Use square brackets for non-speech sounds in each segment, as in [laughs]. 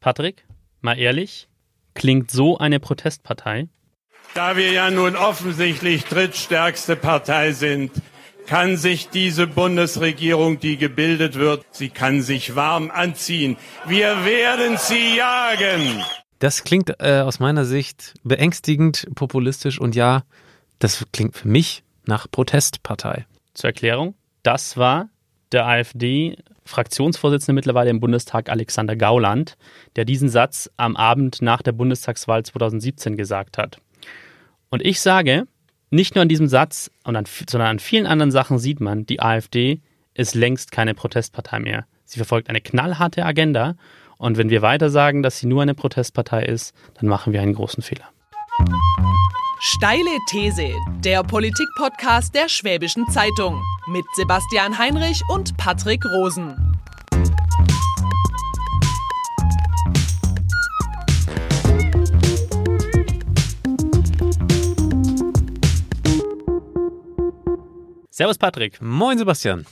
Patrick, mal ehrlich, klingt so eine Protestpartei? Da wir ja nun offensichtlich drittstärkste Partei sind, kann sich diese Bundesregierung, die gebildet wird, sie kann sich warm anziehen. Wir werden sie jagen. Das klingt äh, aus meiner Sicht beängstigend, populistisch und ja, das klingt für mich nach Protestpartei. Zur Erklärung, das war der AfD-Fraktionsvorsitzende mittlerweile im Bundestag Alexander Gauland, der diesen Satz am Abend nach der Bundestagswahl 2017 gesagt hat. Und ich sage, nicht nur an diesem Satz, sondern an vielen anderen Sachen sieht man, die AfD ist längst keine Protestpartei mehr. Sie verfolgt eine knallharte Agenda und wenn wir weiter sagen, dass sie nur eine Protestpartei ist, dann machen wir einen großen Fehler. Steile These, der Politik-Podcast der Schwäbischen Zeitung mit Sebastian Heinrich und Patrick Rosen. Servus Patrick. Moin Sebastian.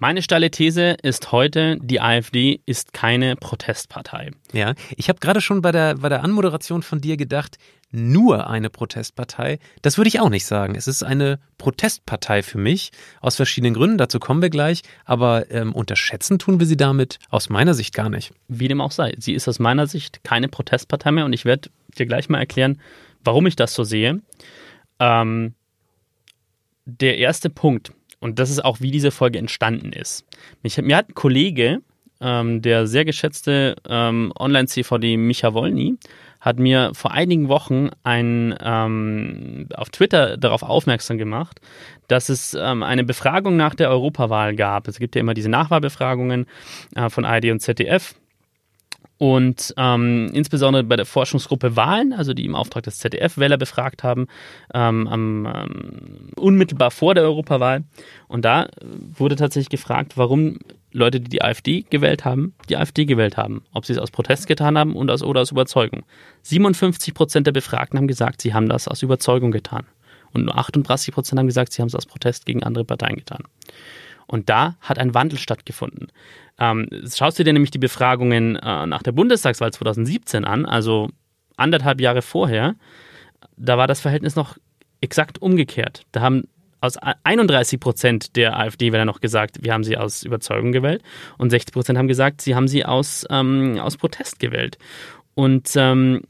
Meine steile These ist heute, die AfD ist keine Protestpartei. Ja, ich habe gerade schon bei der, bei der Anmoderation von dir gedacht, nur eine Protestpartei. Das würde ich auch nicht sagen. Es ist eine Protestpartei für mich, aus verschiedenen Gründen, dazu kommen wir gleich, aber ähm, unterschätzen tun wir sie damit aus meiner Sicht gar nicht. Wie dem auch sei, sie ist aus meiner Sicht keine Protestpartei mehr und ich werde dir gleich mal erklären, warum ich das so sehe. Ähm, der erste Punkt, und das ist auch, wie diese Folge entstanden ist. Mich, mir hat ein Kollege, ähm, der sehr geschätzte ähm, Online-CVD Micha Wolny, hat mir vor einigen Wochen ein, ähm, auf Twitter darauf aufmerksam gemacht, dass es ähm, eine Befragung nach der Europawahl gab. Es gibt ja immer diese Nachwahlbefragungen äh, von ARD und ZDF. Und ähm, insbesondere bei der Forschungsgruppe Wahlen, also die im Auftrag des ZDF Wähler befragt haben, ähm, am, ähm, unmittelbar vor der Europawahl. Und da wurde tatsächlich gefragt, warum Leute, die die AfD gewählt haben, die AfD gewählt haben. Ob sie es aus Protest getan haben und aus, oder aus Überzeugung. 57 Prozent der Befragten haben gesagt, sie haben das aus Überzeugung getan. Und nur 38 Prozent haben gesagt, sie haben es aus Protest gegen andere Parteien getan. Und da hat ein Wandel stattgefunden. Ähm, schaust du dir nämlich die Befragungen äh, nach der Bundestagswahl 2017 an, also anderthalb Jahre vorher, da war das Verhältnis noch exakt umgekehrt. Da haben aus 31 Prozent der AfD-Wähler noch gesagt, wir haben sie aus Überzeugung gewählt und 60 Prozent haben gesagt, sie haben sie aus, ähm, aus Protest gewählt. Und ähm,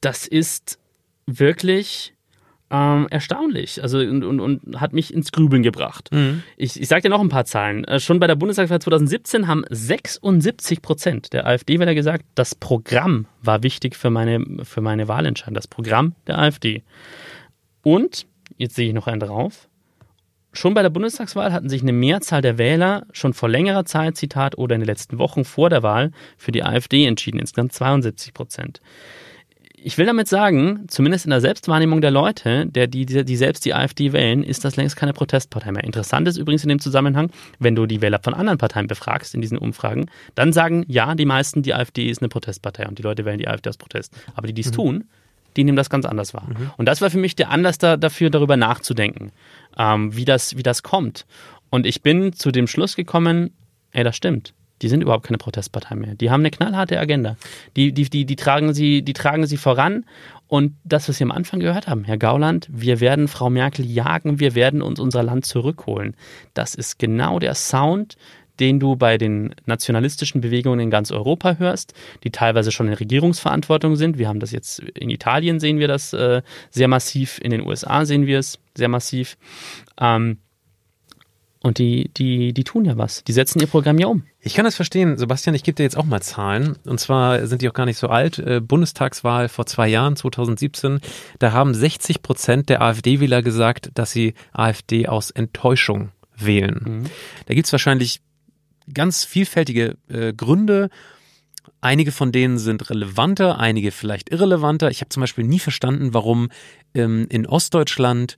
das ist wirklich ähm, erstaunlich. Also und, und, und hat mich ins Grübeln gebracht. Mhm. Ich, ich sage dir noch ein paar Zahlen. Äh, schon bei der Bundestagswahl 2017 haben 76 Prozent der AfD-Wähler gesagt, das Programm war wichtig für meine, für meine Wahlentscheidung. Das Programm der AfD. Und, jetzt sehe ich noch einen drauf, Schon bei der Bundestagswahl hatten sich eine Mehrzahl der Wähler schon vor längerer Zeit, Zitat, oder in den letzten Wochen vor der Wahl für die AfD entschieden, insgesamt 72 Prozent ich will damit sagen, zumindest in der Selbstwahrnehmung der Leute, der, die, die, selbst die AfD wählen, ist das längst keine Protestpartei mehr. Interessant ist übrigens in dem Zusammenhang, wenn du die Wähler von anderen Parteien befragst in diesen Umfragen, dann sagen ja, die meisten, die AfD ist eine Protestpartei und die Leute wählen die AfD aus Protest. Aber die, die es mhm. tun, die nehmen das ganz anders wahr. Mhm. Und das war für mich der Anlass da, dafür, darüber nachzudenken, ähm, wie, das, wie das kommt. Und ich bin zu dem Schluss gekommen, ey, das stimmt die sind überhaupt keine Protestpartei mehr. Die haben eine knallharte Agenda. Die, die, die, die, tragen, sie, die tragen sie voran. Und das, was wir am Anfang gehört haben, Herr Gauland, wir werden Frau Merkel jagen, wir werden uns unser Land zurückholen. Das ist genau der Sound, den du bei den nationalistischen Bewegungen in ganz Europa hörst, die teilweise schon in Regierungsverantwortung sind. Wir haben das jetzt in Italien sehen wir das äh, sehr massiv, in den USA sehen wir es sehr massiv. Ähm, und die, die, die tun ja was. Die setzen ihr Programm ja um. Ich kann das verstehen. Sebastian, ich gebe dir jetzt auch mal Zahlen. Und zwar sind die auch gar nicht so alt. Äh, Bundestagswahl vor zwei Jahren, 2017. Da haben 60 Prozent der AfD-Wähler gesagt, dass sie AfD aus Enttäuschung wählen. Mhm. Da gibt's wahrscheinlich ganz vielfältige äh, Gründe. Einige von denen sind relevanter, einige vielleicht irrelevanter. Ich habe zum Beispiel nie verstanden, warum ähm, in Ostdeutschland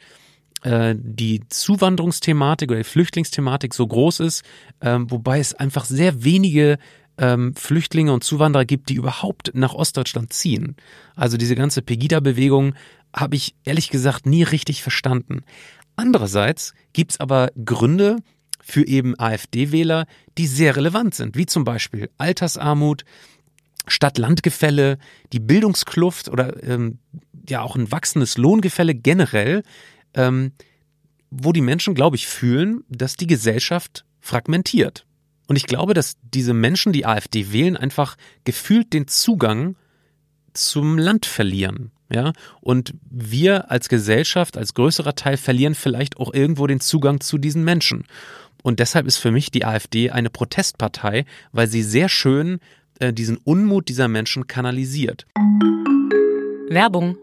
äh, die Zuwanderungsthematik oder die Flüchtlingsthematik so groß ist, ähm, wobei es einfach sehr wenige ähm, Flüchtlinge und Zuwanderer gibt, die überhaupt nach Ostdeutschland ziehen. Also diese ganze Pegida-Bewegung habe ich ehrlich gesagt nie richtig verstanden. Andererseits gibt's aber Gründe für eben AfD-Wähler, die sehr relevant sind, wie zum Beispiel Altersarmut, Stadt-Land-Gefälle, die Bildungskluft oder ähm, ja auch ein wachsendes Lohngefälle generell, ähm, wo die Menschen, glaube ich, fühlen, dass die Gesellschaft fragmentiert. Und ich glaube, dass diese Menschen, die AfD wählen, einfach gefühlt den Zugang zum Land verlieren. Ja, und wir als Gesellschaft, als größerer Teil verlieren vielleicht auch irgendwo den Zugang zu diesen Menschen. Und deshalb ist für mich die AfD eine Protestpartei, weil sie sehr schön äh, diesen Unmut dieser Menschen kanalisiert. Werbung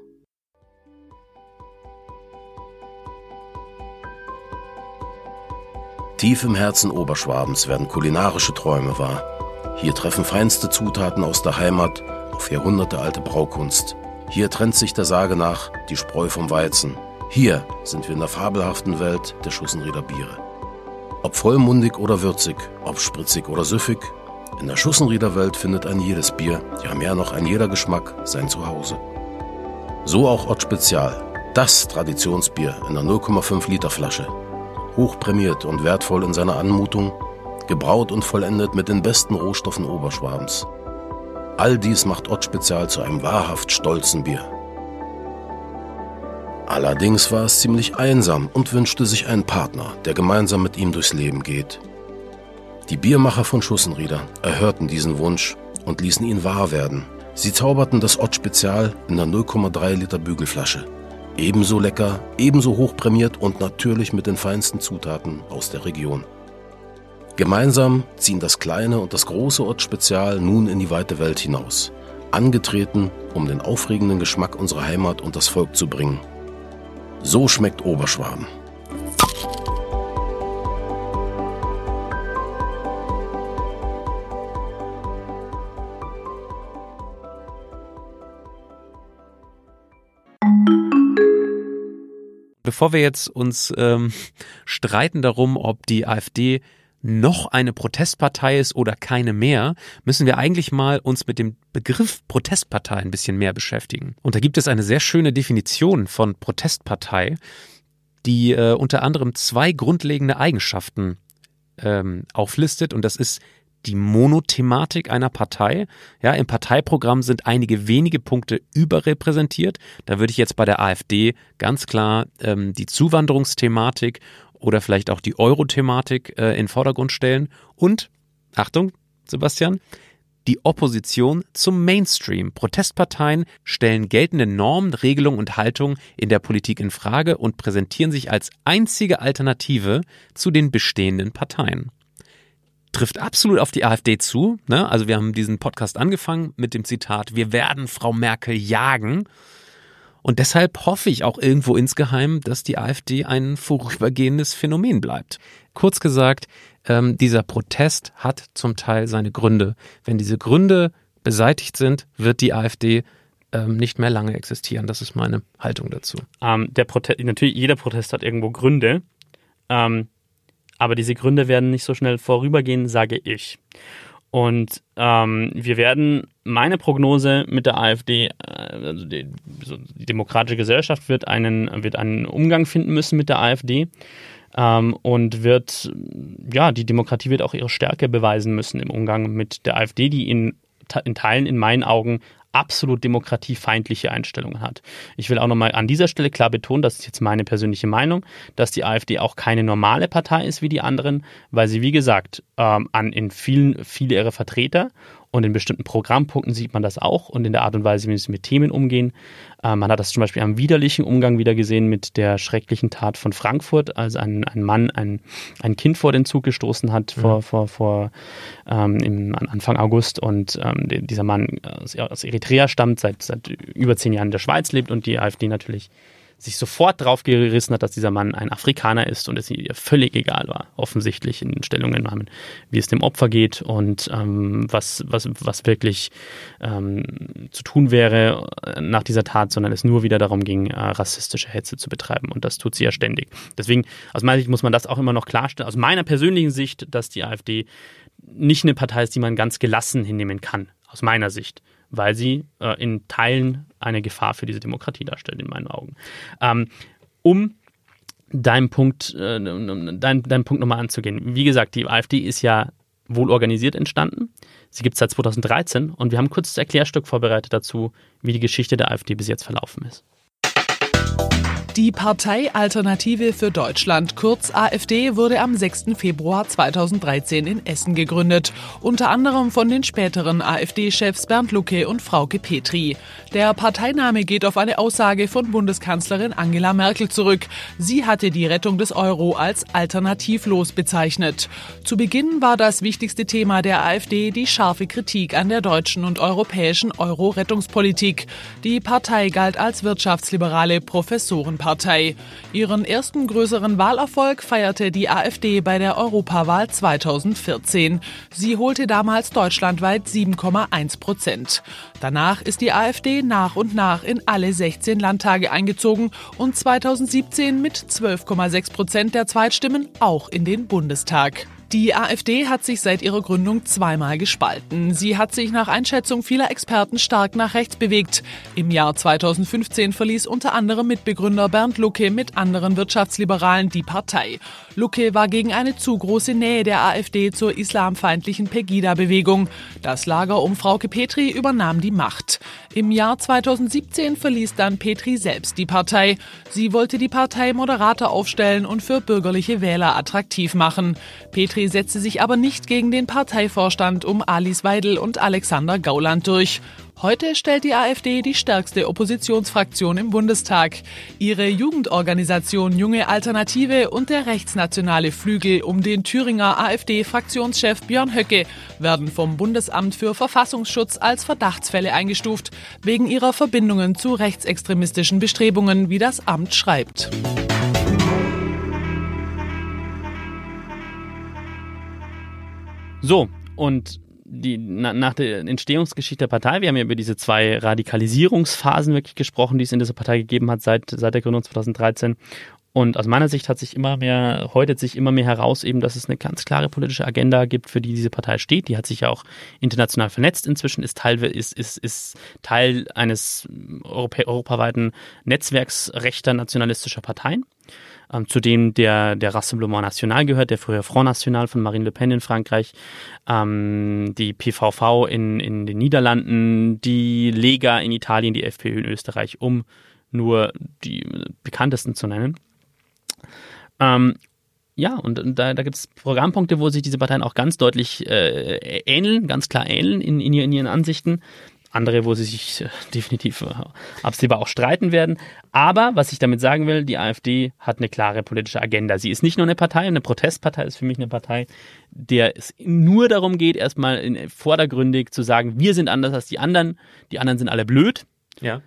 Tief im Herzen Oberschwabens werden kulinarische Träume wahr. Hier treffen feinste Zutaten aus der Heimat auf jahrhundertealte Braukunst. Hier trennt sich der Sage nach die Spreu vom Weizen. Hier sind wir in der fabelhaften Welt der Schussenrieder Biere. Ob vollmundig oder würzig, ob spritzig oder süffig, in der Schussenrieder Welt findet ein jedes Bier, ja mehr noch ein jeder Geschmack, sein Zuhause. So auch Ott Spezial, das Traditionsbier in der 0,5 Liter Flasche hochprämiert und wertvoll in seiner Anmutung, gebraut und vollendet mit den besten Rohstoffen Oberschwabens. All dies macht Ott Spezial zu einem wahrhaft stolzen Bier. Allerdings war es ziemlich einsam und wünschte sich einen Partner, der gemeinsam mit ihm durchs Leben geht. Die Biermacher von Schussenrieder erhörten diesen Wunsch und ließen ihn wahr werden. Sie zauberten das Ott Spezial in der 0,3 Liter Bügelflasche Ebenso lecker, ebenso hochprämiert und natürlich mit den feinsten Zutaten aus der Region. Gemeinsam ziehen das kleine und das große Ort Spezial nun in die weite Welt hinaus, angetreten, um den aufregenden Geschmack unserer Heimat und das Volk zu bringen. So schmeckt Oberschwaben. bevor wir jetzt uns ähm, [laughs] streiten darum, ob die AfD noch eine Protestpartei ist oder keine mehr, müssen wir eigentlich mal uns mit dem Begriff Protestpartei ein bisschen mehr beschäftigen. Und da gibt es eine sehr schöne Definition von Protestpartei, die äh, unter anderem zwei grundlegende Eigenschaften ähm, auflistet. Und das ist die Monothematik einer Partei. Ja, im Parteiprogramm sind einige wenige Punkte überrepräsentiert. Da würde ich jetzt bei der AfD ganz klar ähm, die Zuwanderungsthematik oder vielleicht auch die Euro-Thematik äh, in Vordergrund stellen. Und, Achtung, Sebastian, die Opposition zum Mainstream. Protestparteien stellen geltende Normen, Regelungen und Haltungen in der Politik in Frage und präsentieren sich als einzige Alternative zu den bestehenden Parteien trifft absolut auf die AfD zu. Ne? Also wir haben diesen Podcast angefangen mit dem Zitat, wir werden Frau Merkel jagen. Und deshalb hoffe ich auch irgendwo insgeheim, dass die AfD ein vorübergehendes Phänomen bleibt. Kurz gesagt, ähm, dieser Protest hat zum Teil seine Gründe. Wenn diese Gründe beseitigt sind, wird die AfD ähm, nicht mehr lange existieren. Das ist meine Haltung dazu. Ähm, der natürlich, jeder Protest hat irgendwo Gründe. Ähm, aber diese Gründe werden nicht so schnell vorübergehen, sage ich. Und ähm, wir werden, meine Prognose mit der AfD, äh, also die, so die, demokratische Gesellschaft wird einen, wird einen Umgang finden müssen mit der AfD ähm, und wird, ja, die Demokratie wird auch ihre Stärke beweisen müssen im Umgang mit der AfD, die in, in Teilen in meinen Augen absolut demokratiefeindliche Einstellungen hat. Ich will auch nochmal an dieser Stelle klar betonen, das ist jetzt meine persönliche Meinung, dass die AfD auch keine normale Partei ist wie die anderen, weil sie, wie gesagt, ähm, an in vielen, viele ihrer Vertreter und in bestimmten Programmpunkten sieht man das auch und in der Art und Weise, wie sie mit Themen umgehen. Äh, man hat das zum Beispiel am widerlichen Umgang wieder gesehen mit der schrecklichen Tat von Frankfurt, als ein, ein Mann ein, ein Kind vor den Zug gestoßen hat mhm. vor, vor, vor ähm, im, Anfang August und ähm, dieser Mann aus, aus Eritrea stammt, seit, seit über zehn Jahren in der Schweiz lebt und die AfD natürlich sich sofort drauf gerissen hat, dass dieser Mann ein Afrikaner ist und es ihr völlig egal war, offensichtlich in den Stellungen, wie es dem Opfer geht und ähm, was, was, was wirklich ähm, zu tun wäre nach dieser Tat, sondern es nur wieder darum ging, äh, rassistische Hetze zu betreiben und das tut sie ja ständig. Deswegen, aus meiner Sicht muss man das auch immer noch klarstellen, aus meiner persönlichen Sicht, dass die AfD nicht eine Partei ist, die man ganz gelassen hinnehmen kann, aus meiner Sicht weil sie äh, in Teilen eine Gefahr für diese Demokratie darstellt, in meinen Augen. Ähm, um deinen Punkt, äh, dein, deinen Punkt nochmal anzugehen. Wie gesagt, die AfD ist ja wohl organisiert entstanden. Sie gibt es seit 2013 und wir haben ein kurzes Erklärstück vorbereitet dazu, wie die Geschichte der AfD bis jetzt verlaufen ist. Die Partei Alternative für Deutschland, kurz AfD, wurde am 6. Februar 2013 in Essen gegründet, unter anderem von den späteren AfD-Chefs Bernd Lucke und Frauke Petri. Der Parteiname geht auf eine Aussage von Bundeskanzlerin Angela Merkel zurück. Sie hatte die Rettung des Euro als alternativlos bezeichnet. Zu Beginn war das wichtigste Thema der AfD die scharfe Kritik an der deutschen und europäischen Euro-Rettungspolitik. Die Partei galt als wirtschaftsliberale Professoren Partei. Ihren ersten größeren Wahlerfolg feierte die AfD bei der Europawahl 2014. Sie holte damals deutschlandweit 7,1 Prozent. Danach ist die AfD nach und nach in alle 16 Landtage eingezogen und 2017 mit 12,6 Prozent der Zweitstimmen auch in den Bundestag. Die AfD hat sich seit ihrer Gründung zweimal gespalten. Sie hat sich nach Einschätzung vieler Experten stark nach rechts bewegt. Im Jahr 2015 verließ unter anderem Mitbegründer Bernd Lucke mit anderen Wirtschaftsliberalen die Partei. Lucke war gegen eine zu große Nähe der AfD zur islamfeindlichen Pegida-Bewegung. Das Lager um Frauke Petri übernahm die Macht. Im Jahr 2017 verließ dann Petri selbst die Partei. Sie wollte die Partei moderater aufstellen und für bürgerliche Wähler attraktiv machen. Petri FDP setzte sich aber nicht gegen den Parteivorstand um Alice Weidel und Alexander Gauland durch. Heute stellt die AfD die stärkste Oppositionsfraktion im Bundestag. Ihre Jugendorganisation Junge Alternative und der rechtsnationale Flügel um den Thüringer AfD-Fraktionschef Björn Höcke werden vom Bundesamt für Verfassungsschutz als Verdachtsfälle eingestuft, wegen ihrer Verbindungen zu rechtsextremistischen Bestrebungen, wie das Amt schreibt. So, und die, na, nach der Entstehungsgeschichte der Partei, wir haben ja über diese zwei Radikalisierungsphasen wirklich gesprochen, die es in dieser Partei gegeben hat seit, seit der Gründung 2013. Und aus meiner Sicht hat sich immer mehr, häutet sich immer mehr heraus, eben, dass es eine ganz klare politische Agenda gibt, für die diese Partei steht. Die hat sich ja auch international vernetzt inzwischen, ist Teil, ist, ist, ist Teil eines Europä europaweiten Netzwerks rechter nationalistischer Parteien ähm, zu dem der, der Rassemblement National gehört, der früher Front National von Marine Le Pen in Frankreich, ähm, die PVV in, in den Niederlanden, die Lega in Italien, die FPÖ in Österreich, um nur die bekanntesten zu nennen. Ähm, ja, und da, da gibt es Programmpunkte, wo sich diese Parteien auch ganz deutlich äh, ähneln, ganz klar ähneln in, in, ihren Ansichten andere, wo sie sich äh, definitiv äh, absehbar auch streiten werden. Aber was ich damit sagen will, die AfD hat eine klare politische Agenda. Sie ist nicht nur eine Partei, eine Protestpartei ist für mich eine Partei, der es nur darum geht, erstmal vordergründig zu sagen, wir sind anders als die anderen, die anderen sind alle blöd. Ja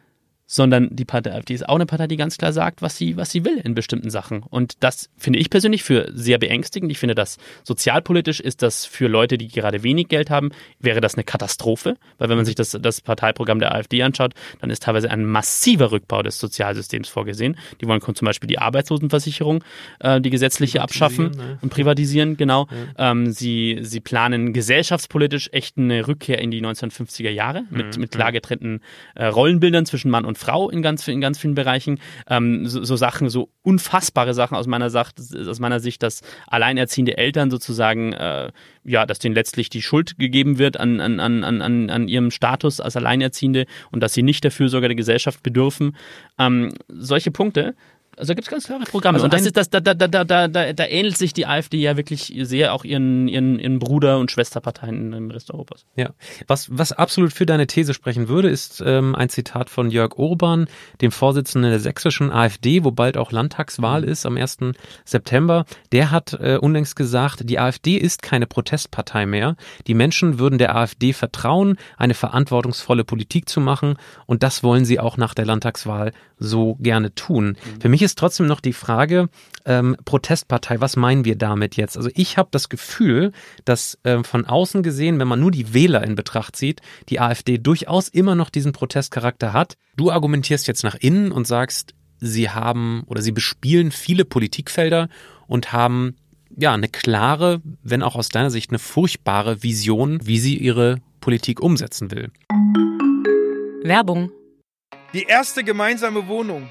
sondern die Partei AfD ist auch eine Partei, die ganz klar sagt, was sie, was sie will in bestimmten Sachen. Und das finde ich persönlich für sehr beängstigend. Ich finde, dass sozialpolitisch ist das für Leute, die gerade wenig Geld haben, wäre das eine Katastrophe. Weil wenn man sich das, das Parteiprogramm der AfD anschaut, dann ist teilweise ein massiver Rückbau des Sozialsystems vorgesehen. Die wollen zum Beispiel die Arbeitslosenversicherung, äh, die gesetzliche abschaffen ne? und privatisieren, genau. Ja. Ähm, sie, sie planen gesellschaftspolitisch echt eine Rückkehr in die 1950er Jahre mit, mhm. mit klar getrennten äh, Rollenbildern zwischen Mann und und Frau in ganz, in ganz vielen Bereichen. Ähm, so, so, Sachen, so unfassbare Sachen aus meiner, Sacht, aus meiner Sicht, dass alleinerziehende Eltern sozusagen, äh, ja, dass denen letztlich die Schuld gegeben wird an, an, an, an, an ihrem Status als Alleinerziehende und dass sie nicht der Fürsorge der Gesellschaft bedürfen. Ähm, solche Punkte also da gibt es ganz klare Programme. Also und das ist das, da, da, da, da, da, da ähnelt sich die AfD ja wirklich sehr auch ihren, ihren, ihren Bruder- und Schwesterparteien im Rest Europas. Ja. Was, was absolut für deine These sprechen würde, ist ähm, ein Zitat von Jörg Urban, dem Vorsitzenden der sächsischen AfD, wo bald auch Landtagswahl mhm. ist am 1. September. Der hat äh, unlängst gesagt, die AfD ist keine Protestpartei mehr. Die Menschen würden der AfD vertrauen, eine verantwortungsvolle Politik zu machen. Und das wollen sie auch nach der Landtagswahl so gerne tun. Mhm. Für mich ist trotzdem noch die Frage, ähm, Protestpartei, was meinen wir damit jetzt? Also ich habe das Gefühl, dass äh, von außen gesehen, wenn man nur die Wähler in Betracht zieht, die AfD durchaus immer noch diesen Protestcharakter hat. Du argumentierst jetzt nach innen und sagst, sie haben oder sie bespielen viele Politikfelder und haben ja eine klare, wenn auch aus deiner Sicht eine furchtbare Vision, wie sie ihre Politik umsetzen will. Werbung. Die erste gemeinsame Wohnung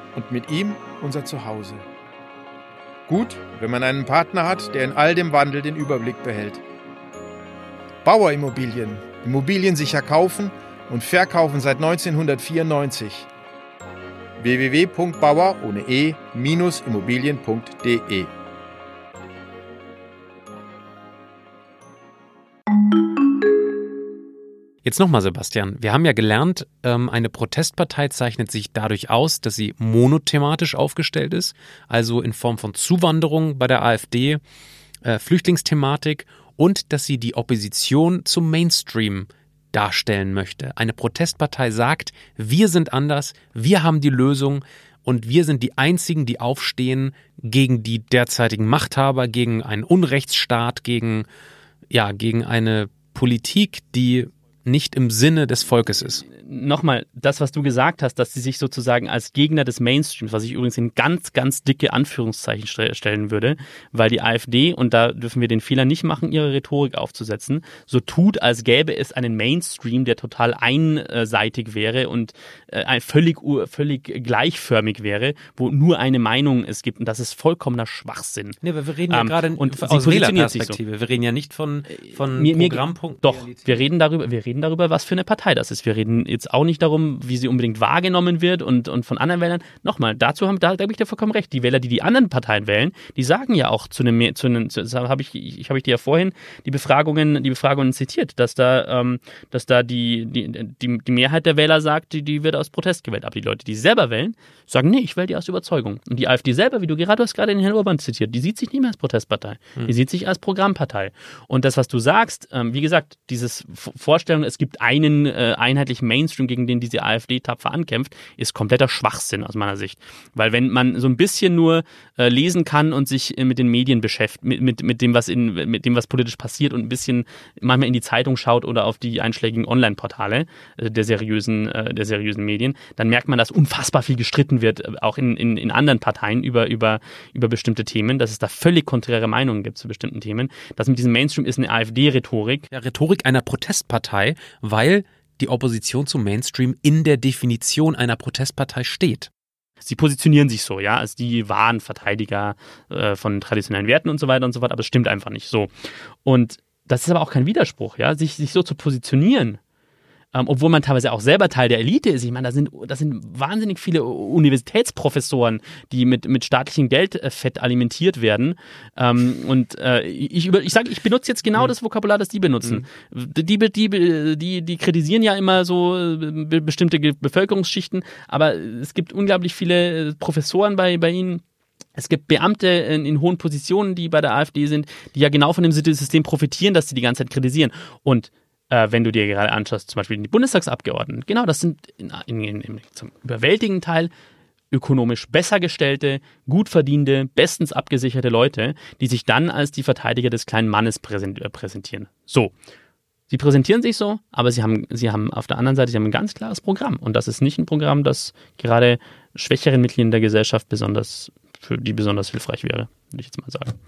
und mit ihm unser Zuhause. Gut, wenn man einen Partner hat, der in all dem Wandel den Überblick behält. Bauerimmobilien, Immobilien sicher kaufen und verkaufen seit 1994. www.bauer ohne e-immobilien.de Jetzt nochmal, Sebastian. Wir haben ja gelernt, ähm, eine Protestpartei zeichnet sich dadurch aus, dass sie monothematisch aufgestellt ist, also in Form von Zuwanderung bei der AfD, äh, Flüchtlingsthematik und dass sie die Opposition zum Mainstream darstellen möchte. Eine Protestpartei sagt, wir sind anders, wir haben die Lösung und wir sind die Einzigen, die aufstehen gegen die derzeitigen Machthaber, gegen einen Unrechtsstaat, gegen, ja, gegen eine Politik, die nicht im Sinne des Volkes ist. Nochmal, das, was du gesagt hast, dass sie sich sozusagen als Gegner des Mainstreams, was ich übrigens in ganz, ganz dicke Anführungszeichen stellen würde, weil die AfD, und da dürfen wir den Fehler nicht machen, ihre Rhetorik aufzusetzen, so tut, als gäbe es einen Mainstream, der total einseitig wäre und äh, völlig, völlig gleichförmig wäre, wo nur eine Meinung es gibt. Und das ist vollkommener Schwachsinn. Nee, aber wir reden ja ähm, gerade und aus Wählerperspektive. So. Wir reden ja nicht von, von mir, Programmpunkten. Doch, wir reden darüber, wir reden reden darüber, was für eine Partei das ist. Wir reden jetzt auch nicht darum, wie sie unbedingt wahrgenommen wird und, und von anderen Wählern. Nochmal, dazu haben, da, da habe ich dir vollkommen recht. Die Wähler, die die anderen Parteien wählen, die sagen ja auch zu einem, zu einem, habe ich, ich habe ich dir ja vorhin die Befragungen, die Befragungen zitiert, dass da, ähm, dass da die, die, die, die Mehrheit der Wähler sagt, die, die wird aus Protest gewählt. Aber die Leute, die selber wählen, sagen, nee, ich wähle die aus Überzeugung. Und die AfD selber, wie du gerade, du hast gerade den Herrn Urban zitiert, die sieht sich nicht mehr als Protestpartei. Hm. Die sieht sich als Programmpartei. Und das, was du sagst, ähm, wie gesagt, dieses Vorstellung, es gibt einen äh, einheitlichen Mainstream, gegen den diese AfD tapfer ankämpft, ist kompletter Schwachsinn aus meiner Sicht. Weil wenn man so ein bisschen nur äh, lesen kann und sich äh, mit den Medien beschäftigt, mit, mit, mit, dem, was in, mit dem, was politisch passiert und ein bisschen manchmal in die Zeitung schaut oder auf die einschlägigen Online-Portale äh, der, seriösen, äh, der seriösen Medien, dann merkt man, dass unfassbar viel gestritten wird, äh, auch in, in, in anderen Parteien über, über, über bestimmte Themen, dass es da völlig konträre Meinungen gibt zu bestimmten Themen. Das mit diesem Mainstream ist eine AfD-Rhetorik. Ja, Rhetorik einer Protestpartei, weil die Opposition zum Mainstream in der Definition einer Protestpartei steht. Sie positionieren sich so, ja, als die wahren Verteidiger äh, von traditionellen Werten und so weiter und so fort, aber es stimmt einfach nicht so. Und das ist aber auch kein Widerspruch, ja, sich, sich so zu positionieren ähm, obwohl man teilweise auch selber Teil der Elite ist. Ich meine, da sind, das sind wahnsinnig viele Universitätsprofessoren, die mit, mit staatlichem Geld äh, fett alimentiert werden. Ähm, und äh, ich, über, ich sage, ich benutze jetzt genau mhm. das Vokabular, das die benutzen. Mhm. Die, die, die, die kritisieren ja immer so äh, bestimmte Bevölkerungsschichten, aber es gibt unglaublich viele äh, Professoren bei, bei ihnen. Es gibt Beamte in, in, hohen Positionen, die bei der AfD sind, die ja genau von dem System profitieren, dass sie die ganze Zeit kritisieren. Und äh, wenn du dir gerade anschaust, zum Beispiel die Bundestagsabgeordneten, genau, das sind in, in, in, zum überwältigenden Teil ökonomisch besser gestellte, gut verdiente, bestens abgesicherte Leute, die sich dann als die Verteidiger des kleinen Mannes äh, präsentieren. So. Sie präsentieren sich so, aber sie haben, sie haben auf der anderen Seite, sie haben ein ganz klares Programm. Und das ist nicht ein Programm, das gerade schwächeren Mitgliedern der Gesellschaft besonders, für die besonders hilfreich wäre, würde ich jetzt mal sagen.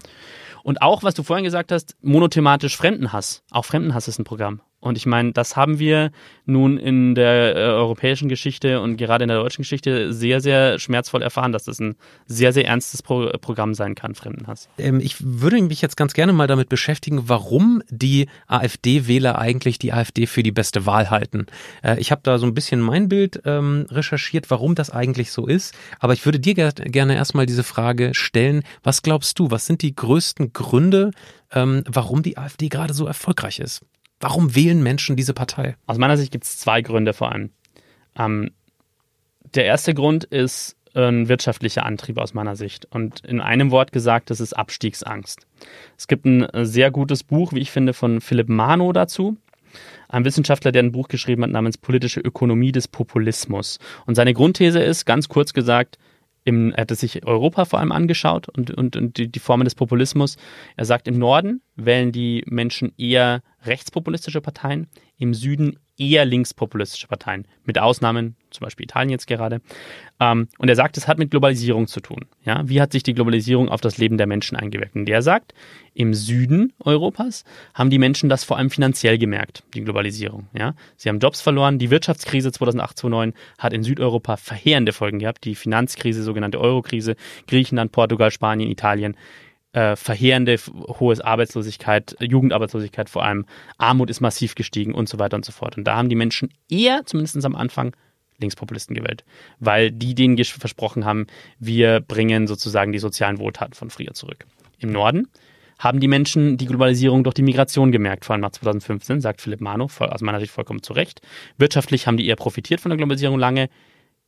Und auch, was du vorhin gesagt hast, monothematisch Fremdenhass. Auch Fremdenhass ist ein Programm. Und ich meine, das haben wir nun in der äh, europäischen Geschichte und gerade in der deutschen Geschichte sehr, sehr schmerzvoll erfahren, dass das ein sehr, sehr ernstes Pro Programm sein kann, Fremdenhass. Ähm, ich würde mich jetzt ganz gerne mal damit beschäftigen, warum die AfD-Wähler eigentlich die AfD für die beste Wahl halten. Äh, ich habe da so ein bisschen mein Bild ähm, recherchiert, warum das eigentlich so ist. Aber ich würde dir gerne erstmal diese Frage stellen. Was glaubst du, was sind die größten Gründe, ähm, warum die AfD gerade so erfolgreich ist? Warum wählen Menschen diese Partei? Aus meiner Sicht gibt es zwei Gründe vor allem. Ähm, der erste Grund ist ein wirtschaftlicher Antrieb aus meiner Sicht. Und in einem Wort gesagt, das ist Abstiegsangst. Es gibt ein sehr gutes Buch, wie ich finde, von Philipp Mano dazu. Ein Wissenschaftler, der ein Buch geschrieben hat namens Politische Ökonomie des Populismus. Und seine Grundthese ist, ganz kurz gesagt, Im, er hat sich Europa vor allem angeschaut und, und, und die, die Formen des Populismus. Er sagt, im Norden wählen die Menschen eher rechtspopulistische Parteien, im Süden eher linkspopulistische Parteien, mit Ausnahmen, zum Beispiel Italien jetzt gerade. Ähm, und er sagt, es hat mit Globalisierung zu tun. Ja? Wie hat sich die Globalisierung auf das Leben der Menschen eingewirkt? Und der sagt, im Süden Europas haben die Menschen das vor allem finanziell gemerkt, die Globalisierung. Ja? Sie haben Jobs verloren. Die Wirtschaftskrise 2008, 2009 hat in Südeuropa verheerende Folgen gehabt. Die Finanzkrise, sogenannte Eurokrise, Griechenland, Portugal, Spanien, Italien äh, verheerende hohe Arbeitslosigkeit, Jugendarbeitslosigkeit vor allem, Armut ist massiv gestiegen und so weiter und so fort. Und da haben die Menschen eher, zumindest am Anfang, Linkspopulisten gewählt, weil die denen versprochen haben, wir bringen sozusagen die sozialen Wohltaten von früher zurück. Im Norden haben die Menschen die Globalisierung durch die Migration gemerkt, vor allem nach 2015, sagt Philipp Mano, aus meiner Sicht vollkommen zu Recht. Wirtschaftlich haben die eher profitiert von der Globalisierung lange.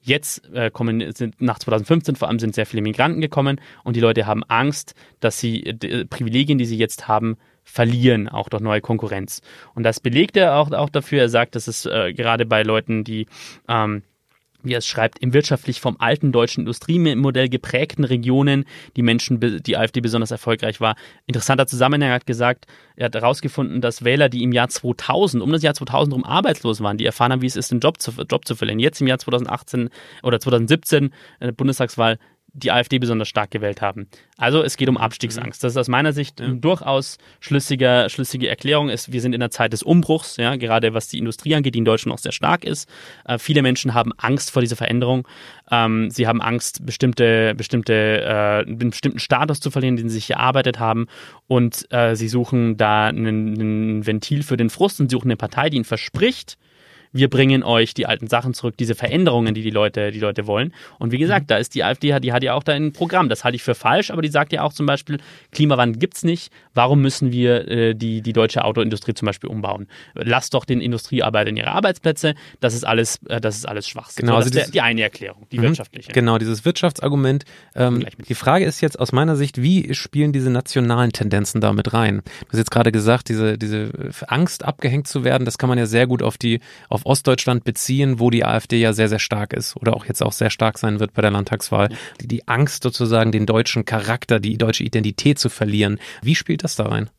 Jetzt äh, kommen, sind nach 2015 vor allem sind sehr viele Migranten gekommen und die Leute haben Angst, dass sie die Privilegien, die sie jetzt haben, verlieren, auch durch neue Konkurrenz. Und das belegt er auch, auch dafür. Er sagt, dass es äh, gerade bei Leuten, die ähm, wie er es schreibt, im wirtschaftlich vom alten deutschen Industriemodell geprägten Regionen die Menschen, die AfD besonders erfolgreich war. Interessanter Zusammenhang hat gesagt, er hat herausgefunden, dass Wähler, die im Jahr 2000, um das Jahr 2000 rum arbeitslos waren, die erfahren haben, wie es ist, einen Job zu, Job zu verlieren, jetzt im Jahr 2018 oder 2017, äh, Bundestagswahl, die AfD besonders stark gewählt haben. Also es geht um Abstiegsangst. Das ist aus meiner Sicht eine durchaus schlüssige, schlüssige Erklärung. Ist, wir sind in der Zeit des Umbruchs, ja, gerade was die Industrie angeht, die in Deutschland auch sehr stark ist. Äh, viele Menschen haben Angst vor dieser Veränderung. Ähm, sie haben Angst, bestimmte, bestimmte, äh, einen bestimmten Status zu verlieren, den sie sich erarbeitet haben. Und äh, sie suchen da ein Ventil für den Frust und suchen eine Partei, die ihnen verspricht, wir bringen euch die alten Sachen zurück, diese Veränderungen, die die Leute, die Leute wollen. Und wie gesagt, mhm. da ist die AfD, die hat ja auch da ein Programm. Das halte ich für falsch, aber die sagt ja auch zum Beispiel, Klimawandel gibt es nicht. Warum müssen wir äh, die, die deutsche Autoindustrie zum Beispiel umbauen? Lasst doch den Industriearbeitern ihre Arbeitsplätze. Das ist alles, äh, das ist alles Schwachsinn. Genau, so, das also ist die eine Erklärung, die mhm, wirtschaftliche. Genau, dieses Wirtschaftsargument. Ähm, die Frage ist jetzt aus meiner Sicht, wie spielen diese nationalen Tendenzen damit rein? Du hast jetzt gerade gesagt, diese, diese Angst abgehängt zu werden, das kann man ja sehr gut auf die, auf Ostdeutschland beziehen beziehen, wo die AfD ja sehr, sehr stark ist oder auch jetzt auch sehr stark sein wird bei der Landtagswahl. Die, die Angst sozusagen, den deutschen Charakter, die deutsche Identität zu verlieren. Wie spielt das da rein?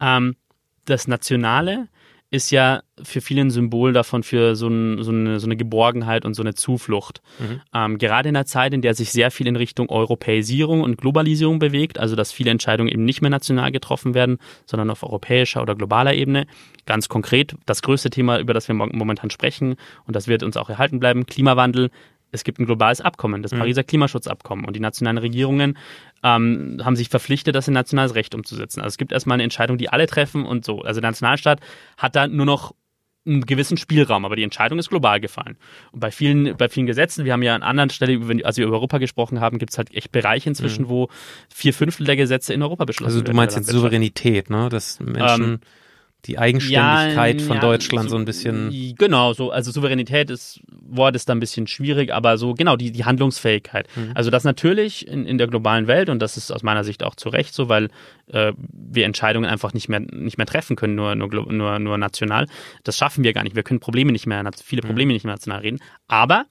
Ähm, das Nationale ist ja für viele ein Symbol davon für so, ein, so, eine, so eine, Geborgenheit und so eine Zuflucht. Mhm. Ähm, gerade in der Zeit, in der sich sehr viel in Richtung Europäisierung und Globalisierung bewegt, also dass viele Entscheidungen eben nicht mehr national getroffen werden, sondern auf europäischer oder globaler Ebene. Ganz konkret, das größte Thema, über das wir momentan sprechen, und das wird uns auch erhalten bleiben, Klimawandel, es gibt ein globales Abkommen, das mhm. Pariser Klimaschutzabkommen. Und die nationalen Regierungen ähm, haben sich verpflichtet, das in nationales Recht umzusetzen. Also es gibt erstmal eine Entscheidung, die alle treffen und so. Also der Nationalstaat hat da nur noch einen gewissen Spielraum, aber die Entscheidung ist global gefallen. Und bei vielen, bei vielen Gesetzen, wir haben ja an anderen Stellen, als wir über Europa gesprochen haben, gibt es halt echt Bereiche inzwischen, mhm. wo vier Fünftel der Gesetze in Europa beschlossen werden. Also du meinst jetzt Souveränität, ne? Dass Menschen ähm, die Eigenständigkeit ja, von ja, Deutschland so, so, ein bisschen. Genau, so, also Souveränität ist, Wort ist da ein bisschen schwierig, aber so, genau, die, die Handlungsfähigkeit. Mhm. Also das natürlich in, in der globalen Welt, und das ist aus meiner Sicht auch zu Recht so, weil äh, wir Entscheidungen einfach nicht mehr, nicht mehr treffen können, nur, nur, nur, nur national. Das schaffen wir gar nicht. Wir können Probleme nicht mehr, viele mhm. Probleme mhm. nicht mehr national reden. Aber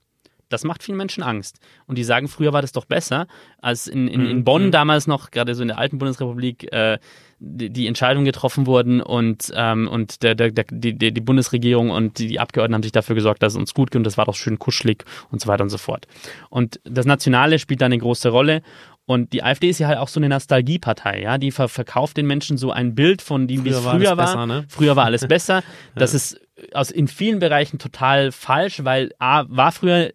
das macht vielen Menschen Angst. Und die sagen, früher war das doch besser, als in, in, in mhm. Bonn mhm. damals noch, gerade so in der alten Bundesrepublik, äh, die, die Entscheidungen getroffen wurden und, ähm, und der, der, der, die, die Bundesregierung und die Abgeordneten haben sich dafür gesorgt, dass es uns gut geht und das war doch schön kuschelig und so weiter und so fort. Und das Nationale spielt da eine große Rolle und die AfD ist ja halt auch so eine Nostalgiepartei, ja. Die ver verkauft den Menschen so ein Bild von dem, wie es früher war. Besser, ne? Früher war alles besser. [laughs] Das ja. ist aus in vielen Bereichen total falsch, weil A, war früher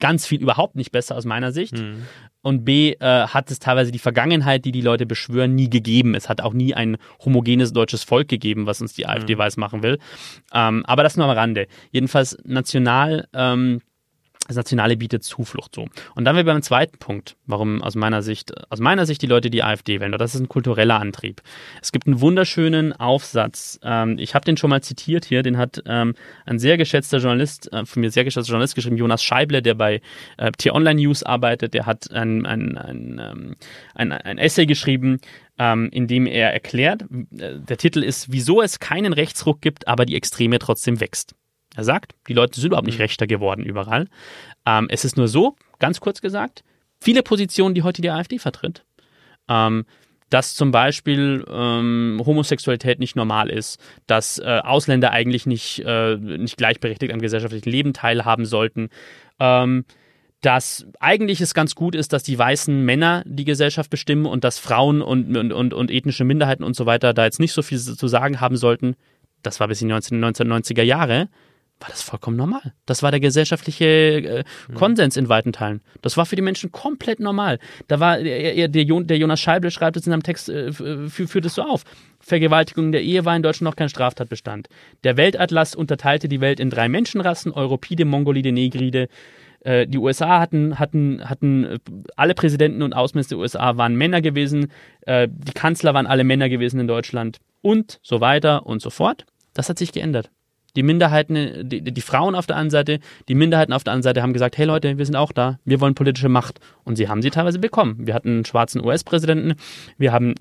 ganz viel überhaupt nicht besser aus meiner Sicht. Mhm. Und B, äh, hat es teilweise die Vergangenheit, die die Leute beschwören, nie gegeben. Es hat auch nie ein homogenes deutsches Volk gegeben, was uns die AfD mhm. weiß machen will. Ähm, aber das nur am Rande. Jedenfalls national ähm, das Nationale bietet Zuflucht so. Und dann wir beim zweiten Punkt, warum aus meiner Sicht, aus meiner Sicht die Leute die AfD wählen. Das ist ein kultureller Antrieb. Es gibt einen wunderschönen Aufsatz. Ähm, ich habe den schon mal zitiert hier. Den hat ähm, ein sehr geschätzter Journalist, äh, von mir sehr geschätzter Journalist geschrieben, Jonas Scheible, der bei äh, T-Online News arbeitet. Der hat ein, ein, ein, ähm, ein, ein Essay geschrieben, ähm, in dem er erklärt, äh, der Titel ist, wieso es keinen Rechtsruck gibt, aber die Extreme trotzdem wächst. Er sagt, die Leute sind überhaupt nicht mhm. rechter geworden überall. Ähm, es ist nur so, ganz kurz gesagt, viele Positionen, die heute die AfD vertritt. Ähm, dass zum Beispiel ähm, Homosexualität nicht normal ist, dass äh, Ausländer eigentlich nicht, äh, nicht gleichberechtigt am gesellschaftlichen Leben teilhaben sollten, ähm, dass eigentlich es ganz gut ist, dass die weißen Männer die Gesellschaft bestimmen und dass Frauen und, und, und, und ethnische Minderheiten und so weiter da jetzt nicht so viel zu sagen haben sollten. Das war bis in die 1990er Jahre war das vollkommen normal. Das war der gesellschaftliche äh, mhm. Konsens in weiten Teilen. Das war für die Menschen komplett normal. Da war der, der, der Jonas Scheible schreibt es in einem Text, äh, führt es so auf. Vergewaltigung der Ehe war in Deutschland noch kein Straftatbestand. Der Weltatlas unterteilte die Welt in drei Menschenrassen: Europide, Mongolide, Negride. Äh, die USA hatten, hatten, hatten, äh, alle Präsidenten und Außenminister der USA waren Männer gewesen. Äh, die Kanzler waren alle Männer gewesen in Deutschland und so weiter und so fort. Das hat sich geändert. Die Minderheiten, die, die Frauen auf der einen Seite, die Minderheiten auf der anderen Seite haben gesagt, hey Leute, wir sind auch da, wir wollen politische Macht. Und sie haben sie teilweise bekommen. Wir hatten einen schwarzen US-Präsidenten, wir haben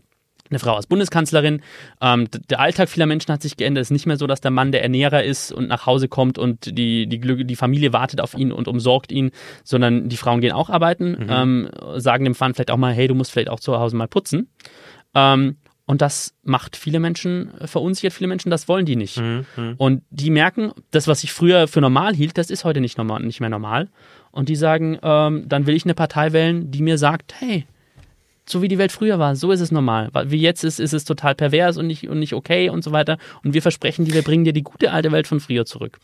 eine Frau als Bundeskanzlerin. Ähm, der Alltag vieler Menschen hat sich geändert. Es ist nicht mehr so, dass der Mann der Ernährer ist und nach Hause kommt und die, die, die Familie wartet auf ihn und umsorgt ihn, sondern die Frauen gehen auch arbeiten, mhm. ähm, sagen dem Mann vielleicht auch mal, hey, du musst vielleicht auch zu Hause mal putzen. Ähm, und das macht viele Menschen, äh, verunsichert viele Menschen, das wollen die nicht. Mhm, mhm. Und die merken, das, was ich früher für normal hielt, das ist heute nicht, normal, nicht mehr normal. Und die sagen, ähm, dann will ich eine Partei wählen, die mir sagt, hey, so wie die Welt früher war, so ist es normal. Wie jetzt ist, ist es total pervers und nicht, und nicht okay und so weiter. Und wir versprechen dir, wir bringen dir die gute alte Welt von früher zurück.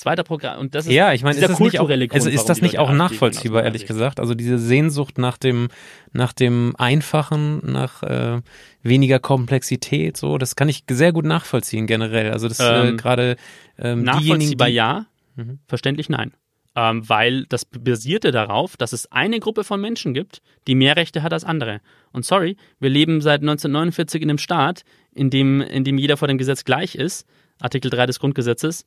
Zweiter Programm. Und das ist ja, ich meine, ist das nicht auch, also ist das nicht auch nachvollziehbar, ehrlich gesagt? Also diese Sehnsucht nach dem, nach dem Einfachen, nach äh, weniger Komplexität, so, das kann ich sehr gut nachvollziehen generell. Also das äh, ähm, äh, gerade ähm, nachvollziehbar die, ja, mhm. verständlich nein. Ähm, weil das basierte darauf, dass es eine Gruppe von Menschen gibt, die mehr Rechte hat als andere. Und sorry, wir leben seit 1949 in einem Staat, in dem, in dem jeder vor dem Gesetz gleich ist. Artikel 3 des Grundgesetzes.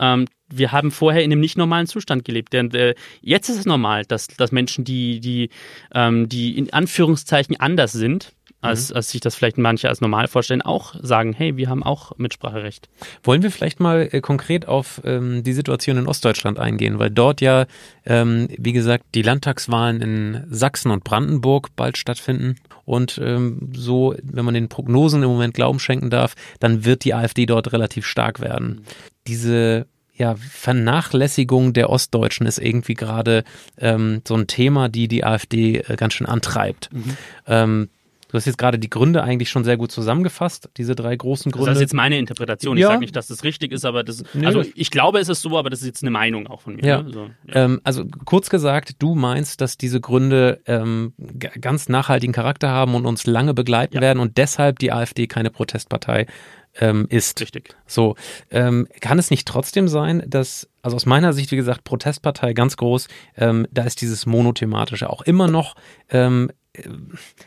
Ähm, wir haben vorher in einem nicht normalen Zustand gelebt. Denn äh, jetzt ist es normal, dass, dass Menschen, die, die, ähm, die in Anführungszeichen anders sind, als, mhm. als sich das vielleicht manche als normal vorstellen, auch sagen, hey, wir haben auch Mitspracherecht. Wollen wir vielleicht mal äh, konkret auf ähm, die Situation in Ostdeutschland eingehen, weil dort ja, ähm, wie gesagt, die Landtagswahlen in Sachsen und Brandenburg bald stattfinden. Und ähm, so, wenn man den Prognosen im Moment Glauben schenken darf, dann wird die AfD dort relativ stark werden. Mhm. Diese ja, Vernachlässigung der Ostdeutschen ist irgendwie gerade ähm, so ein Thema, die die AfD äh, ganz schön antreibt. Mhm. Ähm, Du hast jetzt gerade die Gründe eigentlich schon sehr gut zusammengefasst, diese drei großen Gründe. Das ist jetzt meine Interpretation. Ja. Ich sage nicht, dass das richtig ist, aber das, nee. also ich glaube, es ist so, aber das ist jetzt eine Meinung auch von mir. Ja. Ne? So, ja. Ähm, also kurz gesagt, du meinst, dass diese Gründe ähm, ganz nachhaltigen Charakter haben und uns lange begleiten ja. werden und deshalb die AfD keine Protestpartei ähm, ist. Richtig. So, ähm, kann es nicht trotzdem sein, dass, also aus meiner Sicht, wie gesagt, Protestpartei ganz groß, ähm, da ist dieses Monothematische auch immer noch ähm,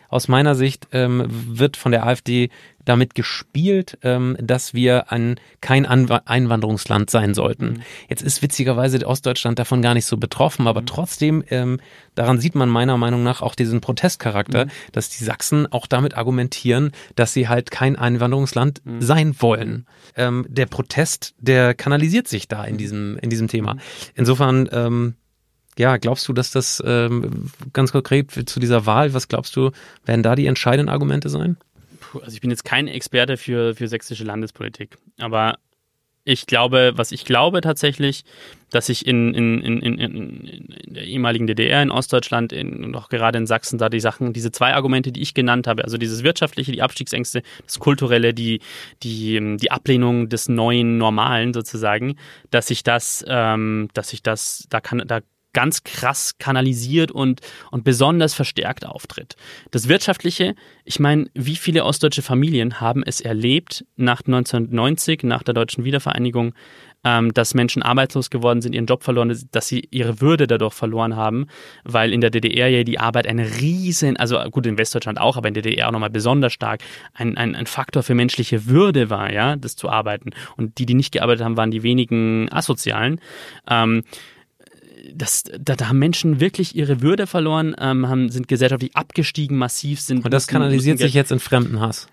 aus meiner Sicht ähm, wird von der AfD damit gespielt, ähm, dass wir ein, kein Anw Einwanderungsland sein sollten. Mhm. Jetzt ist witzigerweise Ostdeutschland davon gar nicht so betroffen, aber mhm. trotzdem, ähm, daran sieht man meiner Meinung nach auch diesen Protestcharakter, mhm. dass die Sachsen auch damit argumentieren, dass sie halt kein Einwanderungsland mhm. sein wollen. Ähm, der Protest, der kanalisiert sich da in mhm. diesem, in diesem Thema. Insofern, ähm, ja, glaubst du, dass das ähm, ganz konkret zu dieser Wahl, was glaubst du, werden da die entscheidenden Argumente sein? Puh, also ich bin jetzt kein Experte für, für sächsische Landespolitik, aber ich glaube, was ich glaube tatsächlich, dass sich in, in, in, in, in der ehemaligen DDR, in Ostdeutschland in, und auch gerade in Sachsen da die Sachen, diese zwei Argumente, die ich genannt habe, also dieses wirtschaftliche, die Abstiegsängste, das kulturelle, die, die, die Ablehnung des neuen Normalen sozusagen, dass sich das, ähm, dass sich das, da kann, da ganz krass kanalisiert und, und besonders verstärkt auftritt. Das Wirtschaftliche, ich meine, wie viele ostdeutsche Familien haben es erlebt nach 1990, nach der deutschen Wiedervereinigung, ähm, dass Menschen arbeitslos geworden sind, ihren Job verloren, dass sie ihre Würde dadurch verloren haben, weil in der DDR ja die Arbeit eine riesen, also gut in Westdeutschland auch, aber in der DDR auch nochmal besonders stark, ein, ein, ein Faktor für menschliche Würde war, ja, das zu arbeiten. Und die, die nicht gearbeitet haben, waren die wenigen Asozialen. Ähm, das, da, da haben Menschen wirklich ihre Würde verloren, ähm, haben, sind gesellschaftlich abgestiegen, massiv sind. Und das kanalisiert sich jetzt in Fremdenhass.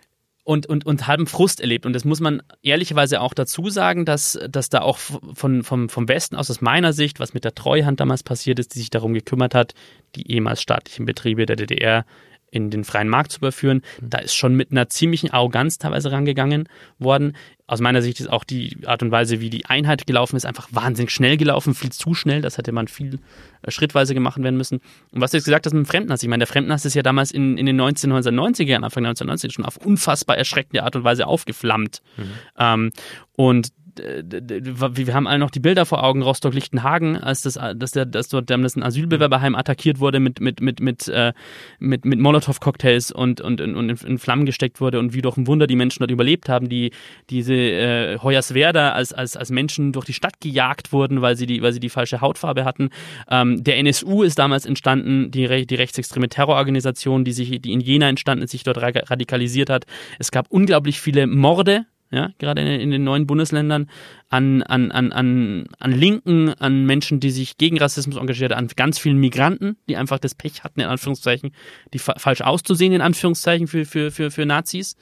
und, und, und halben Frust erlebt. Und das muss man ehrlicherweise auch dazu sagen, dass, dass da auch von, vom, vom Westen aus, aus meiner Sicht, was mit der Treuhand damals passiert ist, die sich darum gekümmert hat, die ehemals staatlichen Betriebe der DDR in den freien Markt zu überführen. Da ist schon mit einer ziemlichen Arroganz teilweise rangegangen worden. Aus meiner Sicht ist auch die Art und Weise, wie die Einheit gelaufen ist, einfach wahnsinnig schnell gelaufen, viel zu schnell. Das hätte man viel äh, schrittweise gemacht werden müssen. Und was du jetzt gesagt hast mit dem Fremdenhass, ich meine, der Fremdenhass ist ja damals in, in den 1990er Jahren, Anfang 1990 schon auf unfassbar erschreckende Art und Weise aufgeflammt. Mhm. Ähm, und wir haben alle noch die Bilder vor Augen, Rostock-Lichtenhagen, als das, dass, der, dass dort damals ein Asylbewerberheim attackiert wurde mit, mit, mit, mit, äh, mit, mit Molotow-Cocktails und, und, und in, Flammen gesteckt wurde und wie durch ein Wunder die Menschen dort überlebt haben, die diese äh, Hoyerswerda als, als, als Menschen durch die Stadt gejagt wurden, weil sie die, weil sie die falsche Hautfarbe hatten. Ähm, der NSU ist damals entstanden, die, die rechtsextreme Terrororganisation, die sich, die in Jena entstanden ist, sich dort radikalisiert hat. Es gab unglaublich viele Morde ja, gerade in, in, den neuen Bundesländern, an, an, an, an, an Linken, an Menschen, die sich gegen Rassismus engagiert, an ganz vielen Migranten, die einfach das Pech hatten, in Anführungszeichen, die fa falsch auszusehen, in Anführungszeichen, für, für, für, für Nazis.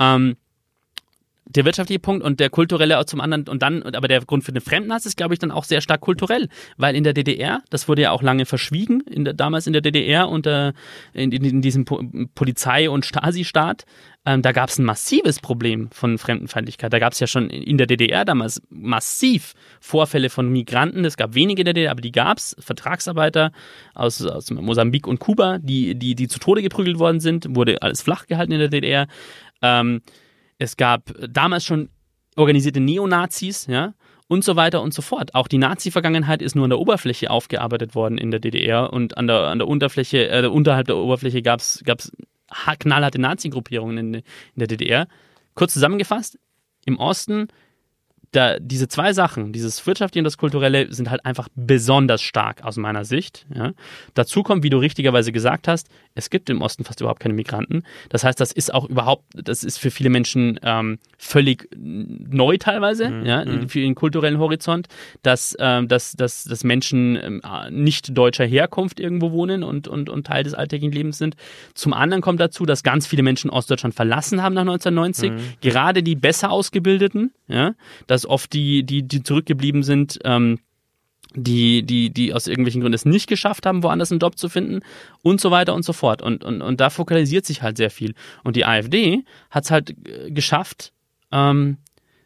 Ähm, der wirtschaftliche Punkt und der kulturelle zum anderen und dann, aber der Grund für den Fremdenhass ist, glaube ich, dann auch sehr stark kulturell, weil in der DDR, das wurde ja auch lange verschwiegen, in der, damals in der DDR unter in, in, in diesem po Polizei- und Stasi-Staat, ähm, da gab es ein massives Problem von Fremdenfeindlichkeit. Da gab es ja schon in der DDR damals massiv Vorfälle von Migranten. Es gab wenige in der DDR, aber die gab es. Vertragsarbeiter aus, aus Mosambik und Kuba, die, die, die zu Tode geprügelt worden sind, wurde alles flach gehalten in der DDR. Ähm, es gab damals schon organisierte Neonazis, ja, und so weiter und so fort. Auch die Nazi-Vergangenheit ist nur an der Oberfläche aufgearbeitet worden in der DDR und an der, an der Unterfläche, äh, unterhalb der Oberfläche gab es knallharte Nazi-Gruppierungen in, in der DDR. Kurz zusammengefasst, im Osten da, diese zwei Sachen, dieses Wirtschaftliche und das Kulturelle, sind halt einfach besonders stark aus meiner Sicht. Ja. Dazu kommt, wie du richtigerweise gesagt hast, es gibt im Osten fast überhaupt keine Migranten. Das heißt, das ist auch überhaupt, das ist für viele Menschen ähm, völlig neu teilweise, mhm. ja, mhm. für den kulturellen Horizont, dass, ähm, dass, dass, dass Menschen ähm, nicht deutscher Herkunft irgendwo wohnen und, und, und Teil des alltäglichen Lebens sind. Zum anderen kommt dazu, dass ganz viele Menschen Ostdeutschland verlassen haben nach 1990, mhm. gerade die besser ausgebildeten, ja, dass dass oft die, die, die zurückgeblieben sind, ähm, die, die, die aus irgendwelchen Gründen es nicht geschafft haben, woanders einen Job zu finden und so weiter und so fort. Und, und, und da fokalisiert sich halt sehr viel. Und die AfD hat es halt äh, geschafft, ähm,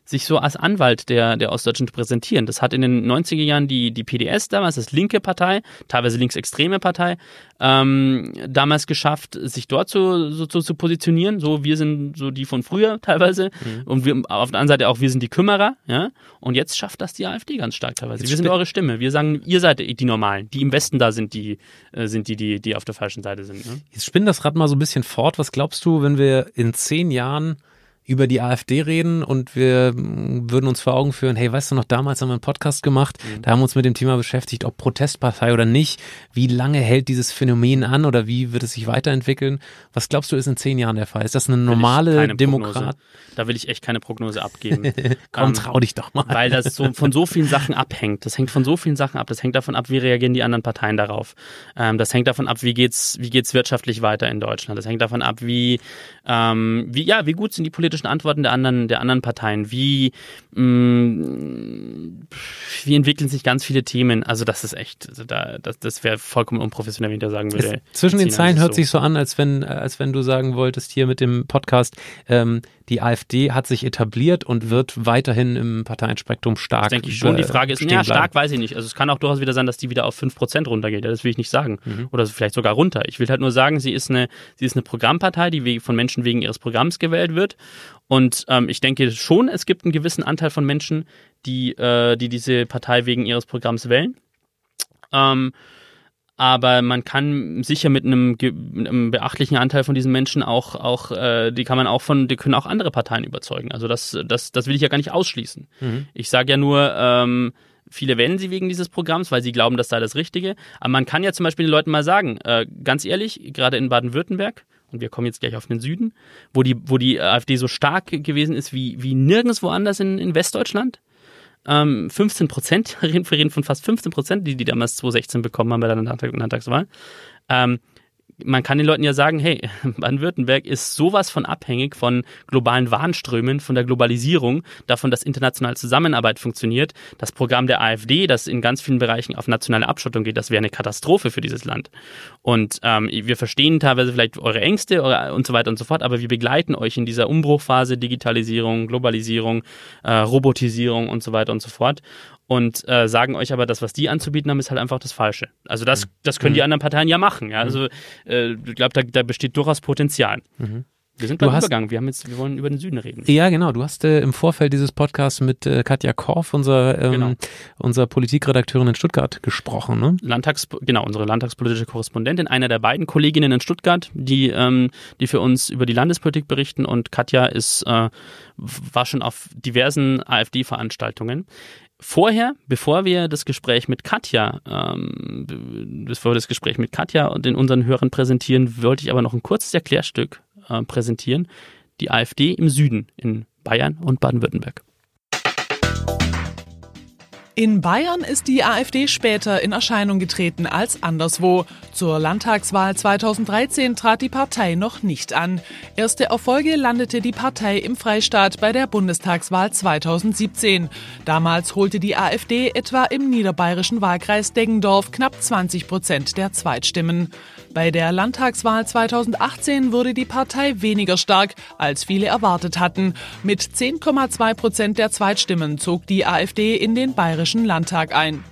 sich so als Anwalt der, der Ostdeutschen zu präsentieren. Das hat in den 90er Jahren die, die PDS damals, das linke Partei, teilweise linksextreme Partei, ähm, damals geschafft, sich dort so, so, so, zu positionieren. So, wir sind so die von früher [laughs] teilweise. Mhm. Und wir, auf der anderen Seite auch, wir sind die Kümmerer. Ja? Und jetzt schafft das die AfD ganz stark teilweise. Jetzt wir sind eure Stimme. Wir sagen, ihr seid die Normalen. Die im Westen da sind, die, äh, sind die, die, die auf der falschen Seite sind. Ne? Jetzt spinn das Rad mal so ein bisschen fort. Was glaubst du, wenn wir in zehn Jahren über die AfD reden und wir würden uns vor Augen führen, hey, weißt du noch, damals haben wir einen Podcast gemacht, mhm. da haben wir uns mit dem Thema beschäftigt, ob Protestpartei oder nicht, wie lange hält dieses Phänomen an oder wie wird es sich weiterentwickeln? Was glaubst du, ist in zehn Jahren der Fall? Ist das eine normale Demokrat? Da will ich echt keine Prognose abgeben. [laughs] Komm, ähm, trau dich doch mal. Weil das so von so vielen Sachen abhängt. Das hängt von so vielen Sachen ab. Das hängt davon ab, wie reagieren die anderen Parteien darauf. Ähm, das hängt davon ab, wie geht's, wie geht's wirtschaftlich weiter in Deutschland. Das hängt davon ab, wie, ähm, wie, ja, wie gut sind die politischen politischen Antworten der anderen, der anderen Parteien? Wie, mh, mm, wie entwickeln sich ganz viele Themen? Also das ist echt, also da, das, das wäre vollkommen unprofessionell, wenn ich da sagen würde. Es, zwischen den Zeilen hört so. sich so an, als wenn, als wenn du sagen wolltest hier mit dem Podcast, ähm, die AfD hat sich etabliert und wird weiterhin im Parteienspektrum stark. Das denke ich schon. Die Frage ist, ja, stark weiß ich nicht. Also es kann auch durchaus wieder sein, dass die wieder auf 5% runtergeht. Das will ich nicht sagen. Mhm. Oder vielleicht sogar runter. Ich will halt nur sagen, sie ist eine, sie ist eine Programmpartei, die von Menschen wegen ihres Programms gewählt wird. Und ähm, ich denke schon, es gibt einen gewissen Anteil von Menschen, die, äh, die diese Partei wegen ihres Programms wählen. Ähm, aber man kann sicher mit einem, mit einem, beachtlichen Anteil von diesen Menschen auch, auch äh, die kann man auch von, die können auch andere Parteien überzeugen. Also das, das, das will ich ja gar nicht ausschließen. Mhm. Ich sage ja nur, ähm, viele wählen sie wegen dieses Programms, weil sie glauben, das sei das Richtige. Aber man kann ja zum Beispiel den Leuten mal sagen, äh, ganz ehrlich, gerade in Baden-Württemberg, und wir kommen jetzt gleich auf den Süden, wo die, wo die AfD so stark gewesen ist wie, wie nirgendwo anders in, in Westdeutschland. Ähm, 15 Prozent, [laughs] wir reden von fast 15 Prozent, die die damals 2016 bekommen haben bei der Landtagswahl. Ähm, man kann den Leuten ja sagen, hey, [laughs] Baden-Württemberg ist sowas von abhängig von globalen Warenströmen, von der Globalisierung, davon, dass internationale Zusammenarbeit funktioniert. Das Programm der AfD, das in ganz vielen Bereichen auf nationale Abschottung geht, das wäre eine Katastrophe für dieses Land. Und ähm, wir verstehen teilweise vielleicht eure Ängste und so weiter und so fort, aber wir begleiten euch in dieser Umbruchphase Digitalisierung, Globalisierung, äh, Robotisierung und so weiter und so fort und äh, sagen euch aber, das, was die anzubieten haben, ist halt einfach das Falsche. Also das, mhm. das können die mhm. anderen Parteien ja machen. Ja? Also äh, ich glaube, da, da besteht durchaus Potenzial. Mhm. Wir sind hast, Übergang. Wir haben jetzt, wir wollen über den Süden reden. Ja, genau. Du hast äh, im Vorfeld dieses Podcasts mit äh, Katja Korf, unser, ähm, genau. unserer Politikredakteurin in Stuttgart, gesprochen. Ne? Landtags, genau, unsere landtagspolitische Korrespondentin, einer der beiden Kolleginnen in Stuttgart, die, ähm, die für uns über die Landespolitik berichten. Und Katja ist, äh, war schon auf diversen AfD-Veranstaltungen. Vorher, bevor wir das Gespräch mit Katja, ähm, bevor wir das Gespräch mit Katja und den unseren Hörern präsentieren, wollte ich aber noch ein kurzes Erklärstück äh, präsentieren. Die AfD im Süden in Bayern und Baden-Württemberg. In Bayern ist die AfD später in Erscheinung getreten als anderswo. Zur Landtagswahl 2013 trat die Partei noch nicht an. Erste Erfolge landete die Partei im Freistaat bei der Bundestagswahl 2017. Damals holte die AfD etwa im niederbayerischen Wahlkreis Deggendorf knapp 20 Prozent der Zweitstimmen. Bei der Landtagswahl 2018 wurde die Partei weniger stark, als viele erwartet hatten. Mit 10,2 Prozent der Zweitstimmen zog die AfD in den Bayerischen Landtag ein.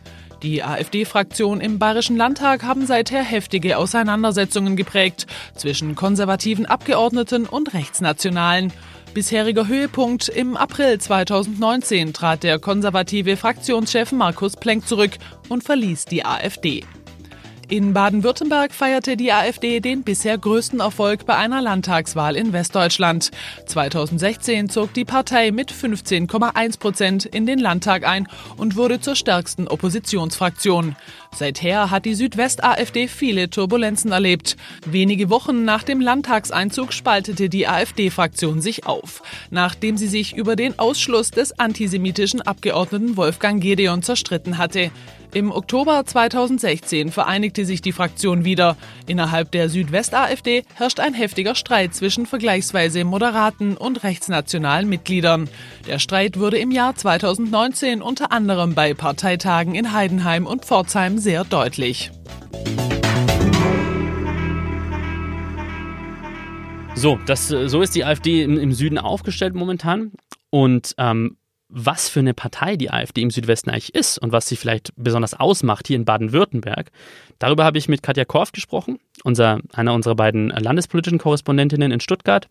Die AfD-Fraktion im Bayerischen Landtag haben seither heftige Auseinandersetzungen geprägt zwischen konservativen Abgeordneten und Rechtsnationalen. Bisheriger Höhepunkt im April 2019 trat der konservative Fraktionschef Markus Plenk zurück und verließ die AfD. In Baden-Württemberg feierte die AfD den bisher größten Erfolg bei einer Landtagswahl in Westdeutschland. 2016 zog die Partei mit 15,1 Prozent in den Landtag ein und wurde zur stärksten Oppositionsfraktion. Seither hat die Südwest-AfD viele Turbulenzen erlebt. Wenige Wochen nach dem Landtagseinzug spaltete die AfD-Fraktion sich auf, nachdem sie sich über den Ausschluss des antisemitischen Abgeordneten Wolfgang Gedeon zerstritten hatte. Im Oktober 2016 vereinigte sich die Fraktion wieder. Innerhalb der Südwest-AfD herrscht ein heftiger Streit zwischen vergleichsweise moderaten und rechtsnationalen Mitgliedern. Der Streit wurde im Jahr 2019 unter anderem bei Parteitagen in Heidenheim und Pforzheim sehr deutlich. So, das, so ist die AfD im, im Süden aufgestellt momentan. Und ähm, was für eine Partei die AfD im Südwesten eigentlich ist und was sie vielleicht besonders ausmacht hier in Baden-Württemberg. Darüber habe ich mit Katja Korf gesprochen, unser, einer unserer beiden landespolitischen Korrespondentinnen in Stuttgart.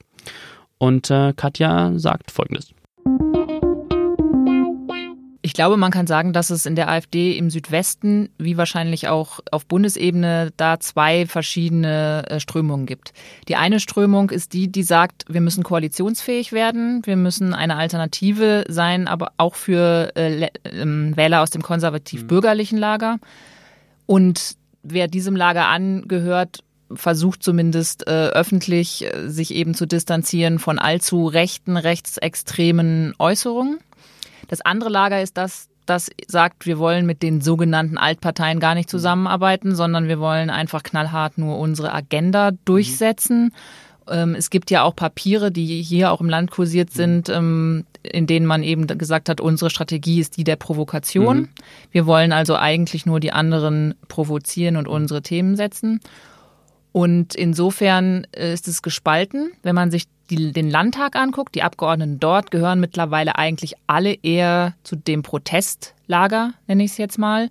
Und äh, Katja sagt Folgendes. Ich glaube, man kann sagen, dass es in der AfD im Südwesten, wie wahrscheinlich auch auf Bundesebene, da zwei verschiedene äh, Strömungen gibt. Die eine Strömung ist die, die sagt, wir müssen koalitionsfähig werden, wir müssen eine Alternative sein, aber auch für äh, ähm, Wähler aus dem konservativ-bürgerlichen Lager. Und wer diesem Lager angehört, versucht zumindest äh, öffentlich, äh, sich eben zu distanzieren von allzu rechten, rechtsextremen Äußerungen. Das andere Lager ist das, das sagt, wir wollen mit den sogenannten Altparteien gar nicht zusammenarbeiten, sondern wir wollen einfach knallhart nur unsere Agenda durchsetzen. Mhm. Es gibt ja auch Papiere, die hier auch im Land kursiert mhm. sind, ähm, in denen man eben gesagt hat, unsere Strategie ist die der Provokation. Mhm. Wir wollen also eigentlich nur die anderen provozieren und unsere Themen setzen. Und insofern ist es gespalten. Wenn man sich die, den Landtag anguckt, die Abgeordneten dort gehören mittlerweile eigentlich alle eher zu dem Protestlager, nenne ich es jetzt mal.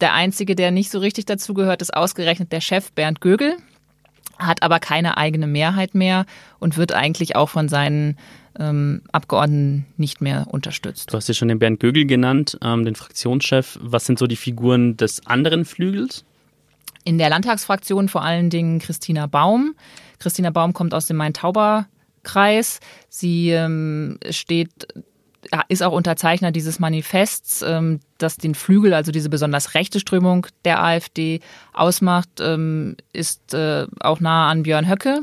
Der einzige, der nicht so richtig dazu gehört, ist ausgerechnet der Chef Bernd Gögel, hat aber keine eigene Mehrheit mehr und wird eigentlich auch von seinen ähm, Abgeordneten nicht mehr unterstützt. Du hast ja schon den Bernd Gögel genannt, ähm, den Fraktionschef. Was sind so die Figuren des anderen Flügels? In der Landtagsfraktion vor allen Dingen Christina Baum. Christina Baum kommt aus dem Main-Tauber-Kreis. Sie ähm, steht ist auch Unterzeichner dieses Manifests, ähm, das den Flügel, also diese besonders rechte Strömung der AfD ausmacht, ähm, ist äh, auch nah an Björn Höcke.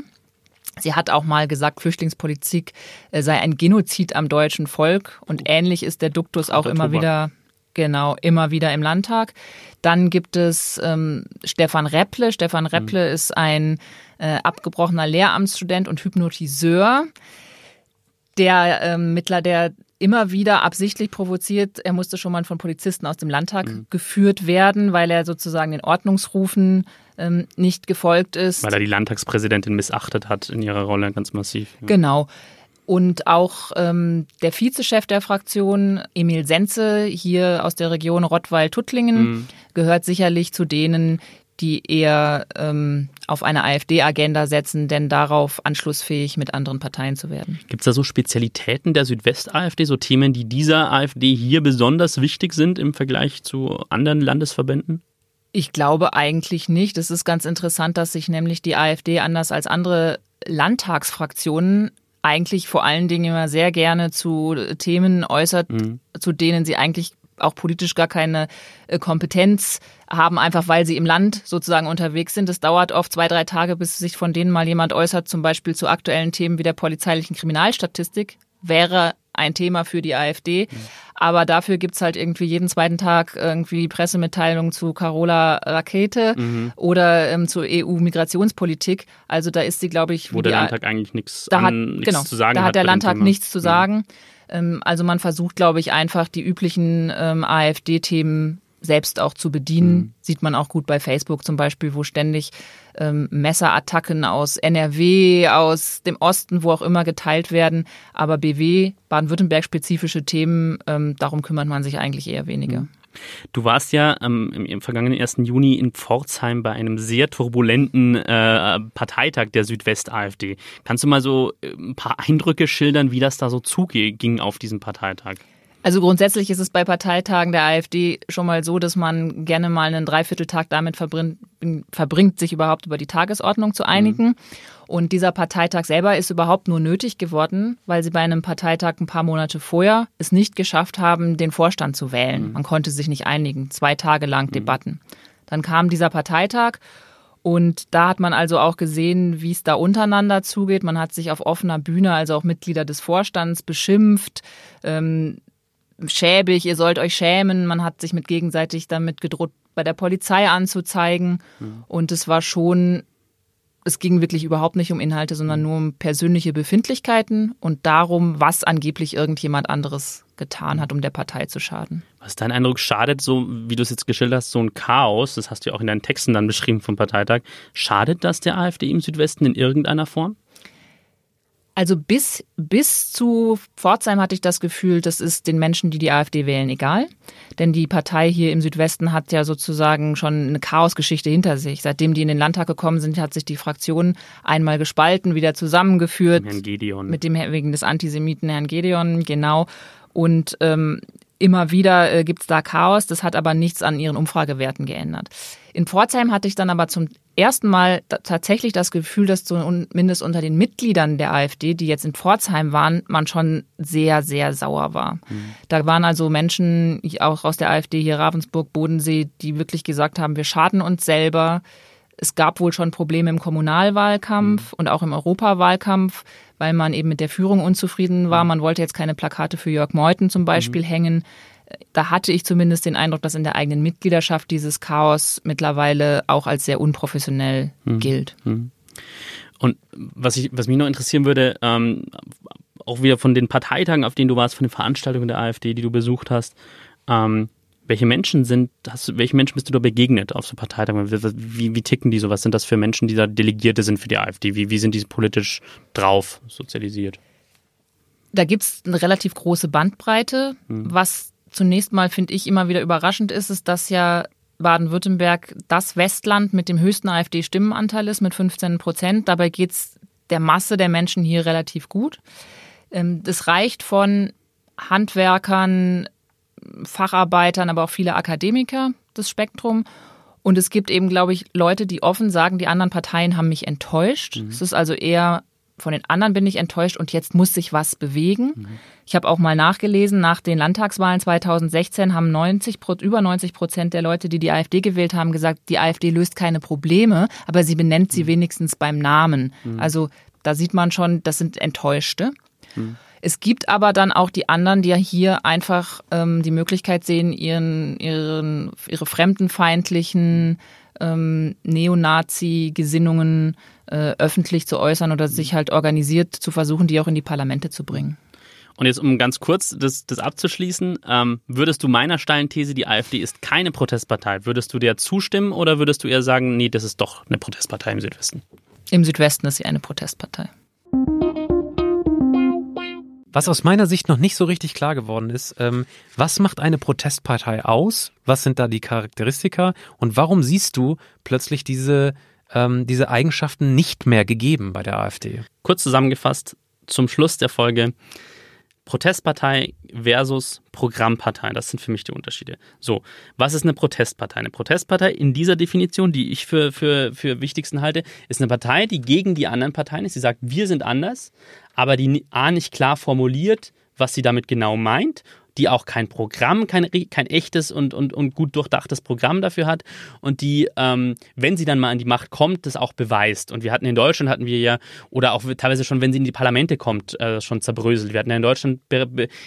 Sie hat auch mal gesagt, Flüchtlingspolitik äh, sei ein Genozid am deutschen Volk und ähnlich ist der Duktus auch immer wieder Genau, immer wieder im Landtag. Dann gibt es ähm, Stefan Repple. Stefan Repple mhm. ist ein äh, abgebrochener Lehramtsstudent und Hypnotiseur, der ähm, Mittler, der immer wieder absichtlich provoziert. Er musste schon mal von Polizisten aus dem Landtag mhm. geführt werden, weil er sozusagen den Ordnungsrufen ähm, nicht gefolgt ist. Weil er die Landtagspräsidentin missachtet hat in ihrer Rolle ganz massiv. Ja. Genau. Und auch ähm, der Vizechef der Fraktion, Emil Senze, hier aus der Region Rottweil-Tuttlingen, mhm. gehört sicherlich zu denen, die eher ähm, auf eine AfD-Agenda setzen, denn darauf anschlussfähig mit anderen Parteien zu werden. Gibt es da so Spezialitäten der Südwest-AfD, so Themen, die dieser AfD hier besonders wichtig sind im Vergleich zu anderen Landesverbänden? Ich glaube eigentlich nicht. Es ist ganz interessant, dass sich nämlich die AfD anders als andere Landtagsfraktionen eigentlich vor allen Dingen immer sehr gerne zu Themen äußert, mhm. zu denen sie eigentlich auch politisch gar keine äh, Kompetenz haben, einfach weil sie im Land sozusagen unterwegs sind. Es dauert oft zwei, drei Tage, bis sich von denen mal jemand äußert, zum Beispiel zu aktuellen Themen wie der polizeilichen Kriminalstatistik. Wäre ein Thema für die AfD. Aber dafür gibt's halt irgendwie jeden zweiten Tag irgendwie Pressemitteilungen zu Carola Rakete mhm. oder ähm, zur EU-Migrationspolitik. Also da ist sie, glaube ich, wo der Landtag eigentlich nichts da hat, genau, zu sagen da hat. Da hat der Landtag nichts zu sagen. Mhm. Also man versucht, glaube ich, einfach die üblichen ähm, AfD-Themen selbst auch zu bedienen. Mhm. Sieht man auch gut bei Facebook zum Beispiel, wo ständig ähm, Messerattacken aus NRW, aus dem Osten, wo auch immer geteilt werden. Aber BW, Baden-Württemberg-spezifische Themen, ähm, darum kümmert man sich eigentlich eher weniger. Mhm. Du warst ja ähm, im, im, vergangenen 1. Juni in Pforzheim bei einem sehr turbulenten äh, Parteitag der Südwest-AfD. Kannst du mal so äh, ein paar Eindrücke schildern, wie das da so zuging auf diesem Parteitag? Also grundsätzlich ist es bei Parteitagen der AfD schon mal so, dass man gerne mal einen Dreivierteltag damit verbringt, verbringt sich überhaupt über die Tagesordnung zu einigen. Mhm. Und dieser Parteitag selber ist überhaupt nur nötig geworden, weil sie bei einem Parteitag ein paar Monate vorher es nicht geschafft haben, den Vorstand zu wählen. Mhm. Man konnte sich nicht einigen. Zwei Tage lang mhm. Debatten. Dann kam dieser Parteitag und da hat man also auch gesehen, wie es da untereinander zugeht. Man hat sich auf offener Bühne, also auch Mitglieder des Vorstands, beschimpft. Ähm, schäbig, ihr sollt euch schämen. Man hat sich mit gegenseitig damit gedroht, bei der Polizei anzuzeigen. Mhm. Und es war schon, es ging wirklich überhaupt nicht um Inhalte, sondern nur um persönliche Befindlichkeiten und darum, was angeblich irgendjemand anderes getan hat, um der Partei zu schaden. Was ist dein Eindruck? Schadet so, wie du es jetzt geschildert hast, so ein Chaos, das hast du ja auch in deinen Texten dann beschrieben vom Parteitag, schadet das der AfD im Südwesten in irgendeiner Form? Also bis, bis zu Pforzheim hatte ich das Gefühl, das ist den Menschen, die die AfD wählen, egal. Denn die Partei hier im Südwesten hat ja sozusagen schon eine Chaosgeschichte hinter sich. Seitdem die in den Landtag gekommen sind, hat sich die Fraktion einmal gespalten, wieder zusammengeführt. Herrn Gedeon. Mit dem, wegen des Antisemiten Herrn Gedeon, genau. Und ähm, immer wieder äh, gibt es da Chaos. Das hat aber nichts an ihren Umfragewerten geändert. In Pforzheim hatte ich dann aber zum ersten Mal tatsächlich das Gefühl, dass zumindest unter den Mitgliedern der AfD, die jetzt in Pforzheim waren, man schon sehr, sehr sauer war. Mhm. Da waren also Menschen, auch aus der AfD hier Ravensburg, Bodensee, die wirklich gesagt haben, wir schaden uns selber. Es gab wohl schon Probleme im Kommunalwahlkampf mhm. und auch im Europawahlkampf, weil man eben mit der Führung unzufrieden war. Mhm. Man wollte jetzt keine Plakate für Jörg Meuthen zum Beispiel mhm. hängen da hatte ich zumindest den Eindruck, dass in der eigenen Mitgliedschaft dieses Chaos mittlerweile auch als sehr unprofessionell mhm. gilt. Mhm. Und was, ich, was mich noch interessieren würde, ähm, auch wieder von den Parteitagen, auf denen du warst, von den Veranstaltungen der AfD, die du besucht hast, ähm, welche Menschen sind, hast, welche Menschen bist du da begegnet auf so Parteitagen? Wie, wie ticken die so? Was sind das für Menschen, die da Delegierte sind für die AfD? Wie, wie sind die politisch drauf sozialisiert? Da gibt es eine relativ große Bandbreite. Hm. Was zunächst mal, finde ich, immer wieder überraschend ist, ist, dass ja Baden-Württemberg das Westland mit dem höchsten AfD-Stimmenanteil ist, mit 15 Prozent. Dabei geht es der Masse der Menschen hier relativ gut. Ähm, das reicht von Handwerkern, Facharbeitern, aber auch viele Akademiker, das Spektrum. Und es gibt eben, glaube ich, Leute, die offen sagen, die anderen Parteien haben mich enttäuscht. Mhm. Es ist also eher von den anderen bin ich enttäuscht und jetzt muss sich was bewegen. Mhm. Ich habe auch mal nachgelesen, nach den Landtagswahlen 2016 haben 90, über 90 Prozent der Leute, die die AfD gewählt haben, gesagt, die AfD löst keine Probleme, aber sie benennt sie mhm. wenigstens beim Namen. Mhm. Also da sieht man schon, das sind Enttäuschte. Mhm. Es gibt aber dann auch die anderen, die ja hier einfach ähm, die Möglichkeit sehen, ihren, ihren, ihre fremdenfeindlichen ähm, Neonazi-Gesinnungen äh, öffentlich zu äußern oder sich halt organisiert zu versuchen, die auch in die Parlamente zu bringen. Und jetzt, um ganz kurz das, das abzuschließen, ähm, würdest du meiner steilen These, die AfD ist keine Protestpartei, würdest du der zustimmen oder würdest du eher sagen, nee, das ist doch eine Protestpartei im Südwesten? Im Südwesten ist sie eine Protestpartei. Was aus meiner Sicht noch nicht so richtig klar geworden ist, ähm, was macht eine Protestpartei aus? Was sind da die Charakteristika? Und warum siehst du plötzlich diese, ähm, diese Eigenschaften nicht mehr gegeben bei der AfD? Kurz zusammengefasst, zum Schluss der Folge. Protestpartei versus Programmpartei. Das sind für mich die Unterschiede. So, was ist eine Protestpartei? Eine Protestpartei in dieser Definition, die ich für, für, für wichtigsten halte, ist eine Partei, die gegen die anderen Parteien ist. Sie sagt, wir sind anders, aber die A nicht klar formuliert, was sie damit genau meint die auch kein Programm, kein, kein echtes und, und, und gut durchdachtes Programm dafür hat und die, ähm, wenn sie dann mal an die Macht kommt, das auch beweist. Und wir hatten in Deutschland, hatten wir ja, oder auch teilweise schon, wenn sie in die Parlamente kommt, äh, schon zerbröselt. Wir hatten ja in Deutschland,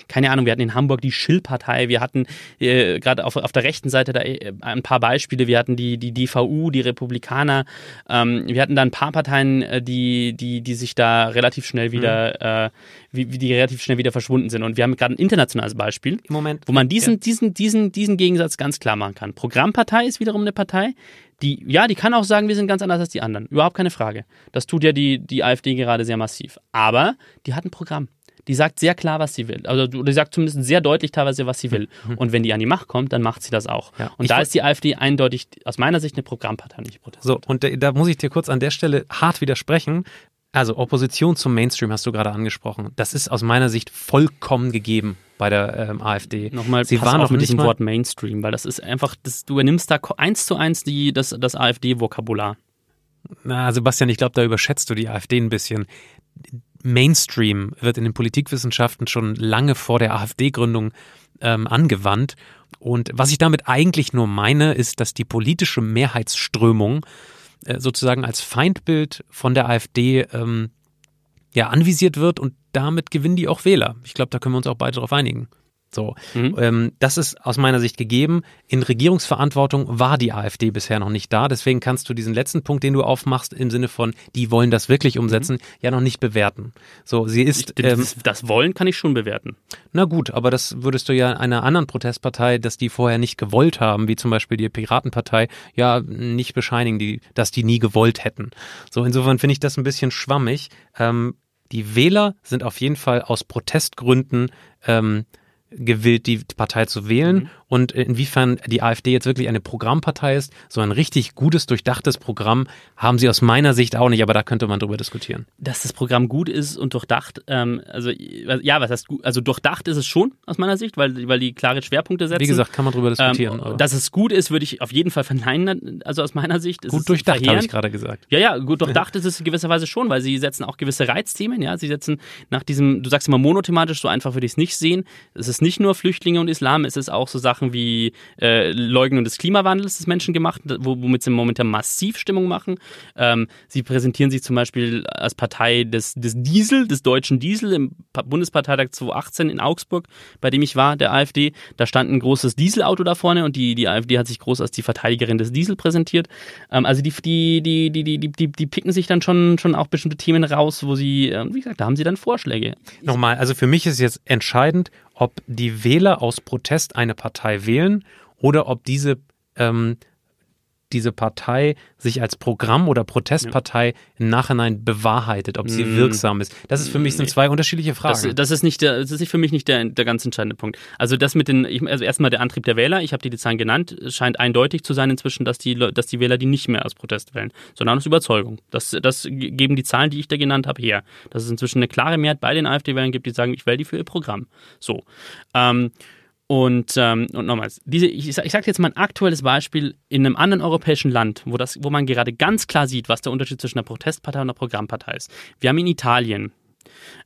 keine Ahnung, wir hatten in Hamburg die Schill-Partei, wir hatten äh, gerade auf, auf der rechten Seite da äh, ein paar Beispiele, wir hatten die, die DVU, die Republikaner, ähm, wir hatten da ein paar Parteien, äh, die, die, die sich da relativ schnell wieder, mhm. äh, wie, wie die relativ schnell wieder verschwunden sind. Und wir haben gerade ein internationales Beispiel, Moment, wo man diesen, ja. diesen, diesen, diesen Gegensatz ganz klar machen kann. Programmpartei ist wiederum eine Partei, die, ja, die kann auch sagen, wir sind ganz anders als die anderen. Überhaupt keine Frage. Das tut ja die, die AfD gerade sehr massiv. Aber die hat ein Programm. Die sagt sehr klar, was sie will. Also die sagt zumindest sehr deutlich teilweise, was sie will. Mhm. Und wenn die an die Macht kommt, dann macht sie das auch. Ja, und da ist die AfD eindeutig aus meiner Sicht eine Programmpartei, nicht Protest. So, und da muss ich dir kurz an der Stelle hart widersprechen, also Opposition zum Mainstream hast du gerade angesprochen. Das ist aus meiner Sicht vollkommen gegeben bei der ähm, AfD. Nochmal, sie waren auch mit diesem Wort Mainstream, weil das ist einfach, das, du übernimmst da eins zu eins die, das, das AfD-Vokabular. Na, Sebastian, ich glaube, da überschätzt du die AfD ein bisschen. Mainstream wird in den Politikwissenschaften schon lange vor der AfD-Gründung ähm, angewandt. Und was ich damit eigentlich nur meine, ist, dass die politische Mehrheitsströmung sozusagen als Feindbild von der AfD ähm, ja anvisiert wird und damit gewinnen die auch Wähler. Ich glaube, da können wir uns auch beide darauf einigen. So, mhm. ähm, das ist aus meiner Sicht gegeben. In Regierungsverantwortung war die AfD bisher noch nicht da. Deswegen kannst du diesen letzten Punkt, den du aufmachst, im Sinne von, die wollen das wirklich mhm. umsetzen, mhm. ja noch nicht bewerten. So, sie ist. Ich, ähm, das, Wollen kann ich schon bewerten. Na gut, aber das würdest du ja einer anderen Protestpartei, dass die vorher nicht gewollt haben, wie zum Beispiel die Piratenpartei, ja nicht bescheinigen, die, dass die nie gewollt hätten. So, insofern finde ich das ein bisschen schwammig. Ähm, die Wähler sind auf jeden Fall aus Protestgründen ähm, gewillt, die Partei zu wählen mhm. Und inwiefern die AfD jetzt wirklich eine Programmpartei ist, so ein richtig gutes, durchdachtes Programm haben sie aus meiner Sicht auch nicht, aber da könnte man drüber diskutieren. Dass das Programm gut ist und durchdacht, ähm, also ja, was heißt gut, also durchdacht ist es schon aus meiner Sicht, weil, weil die klare Schwerpunkte setzen. Wie gesagt, kann man drüber diskutieren. Ähm, dass es gut ist, würde ich auf jeden Fall verneinen, also aus meiner Sicht. gut durchdacht, habe ich gerade gesagt. Ja, ja, gut durchdacht ist es in gewisser Weise schon, weil sie setzen auch gewisse Reizthemen, ja, sie setzen nach diesem, du sagst immer monothematisch, so einfach würde ich es nicht sehen, es ist ist nicht nur Flüchtlinge und Islam, es ist auch so Sachen wie äh, Leugnung des Klimawandels des Menschen gemacht, womit sie momentan massiv Stimmung machen. Ähm, sie präsentieren sich zum Beispiel als Partei des, des Diesel, des deutschen Diesel im Bundesparteitag 2018 in Augsburg, bei dem ich war, der AfD. Da stand ein großes Dieselauto da vorne und die, die AfD hat sich groß als die Verteidigerin des Diesel präsentiert. Ähm, also die, die, die, die, die, die, die picken sich dann schon, schon auch bestimmte Themen raus, wo sie, äh, wie gesagt, da haben sie dann Vorschläge. Nochmal, also für mich ist jetzt entscheidend, ob die Wähler aus Protest eine Partei wählen oder ob diese ähm, diese Partei sich als Programm oder Protestpartei ja. im Nachhinein bewahrheitet, ob sie mm. wirksam ist. Das ist für mich sind zwei unterschiedliche Fragen. Das, das, ist nicht der, das ist für mich nicht der, der ganz entscheidende Punkt. Also das mit den, also erstmal der Antrieb der Wähler, ich habe die, die Zahlen genannt, es scheint eindeutig zu sein inzwischen, dass die, dass die Wähler die nicht mehr aus Protest wählen, sondern aus Überzeugung. Das, das geben die Zahlen, die ich da genannt habe, her. Dass es inzwischen eine klare Mehrheit bei den AfD-Wählern gibt, die sagen, ich wähle die für ihr Programm. So. Ähm, und, ähm, und nochmals, diese, ich, ich sage jetzt mal ein aktuelles Beispiel in einem anderen europäischen Land, wo, das, wo man gerade ganz klar sieht, was der Unterschied zwischen einer Protestpartei und einer Programmpartei ist. Wir haben in Italien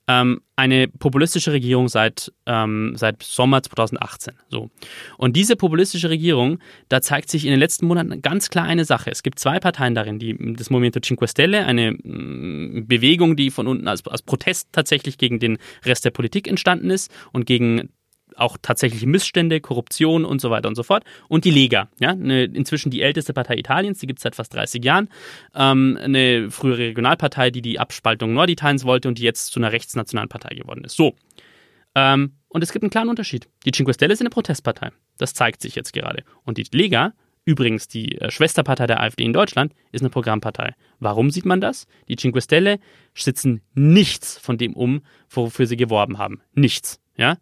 ähm, eine populistische Regierung seit, ähm, seit Sommer 2018. So. Und diese populistische Regierung, da zeigt sich in den letzten Monaten ganz klar eine Sache. Es gibt zwei Parteien darin, die das Movimento Cinque Stelle, eine mh, Bewegung, die von unten als, als Protest tatsächlich gegen den Rest der Politik entstanden ist und gegen auch tatsächliche Missstände, Korruption und so weiter und so fort. Und die Lega, ja, eine, inzwischen die älteste Partei Italiens, die gibt es seit fast 30 Jahren. Ähm, eine frühere Regionalpartei, die die Abspaltung Norditaliens wollte und die jetzt zu einer rechtsnationalen Partei geworden ist. So. Ähm, und es gibt einen klaren Unterschied. Die Cinque Stelle ist eine Protestpartei. Das zeigt sich jetzt gerade. Und die Lega, übrigens die äh, Schwesterpartei der AfD in Deutschland, ist eine Programmpartei. Warum sieht man das? Die Cinque Stelle sitzen nichts von dem um, wofür sie geworben haben. Nichts. Ja?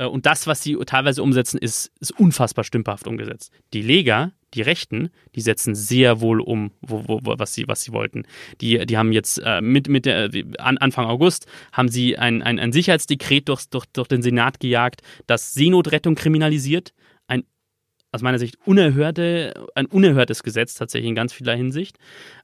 Äh, und das, was sie teilweise umsetzen, ist, ist unfassbar stümperhaft umgesetzt. Die Lega, die Rechten, die setzen sehr wohl um, wo, wo, was, sie, was sie wollten. Die, die haben jetzt äh, mit, mit der, an, Anfang August haben sie ein, ein, ein Sicherheitsdekret durch, durch, durch den Senat gejagt, das Seenotrettung kriminalisiert aus meiner Sicht unerhörte, ein unerhörtes Gesetz tatsächlich in ganz vieler Hinsicht.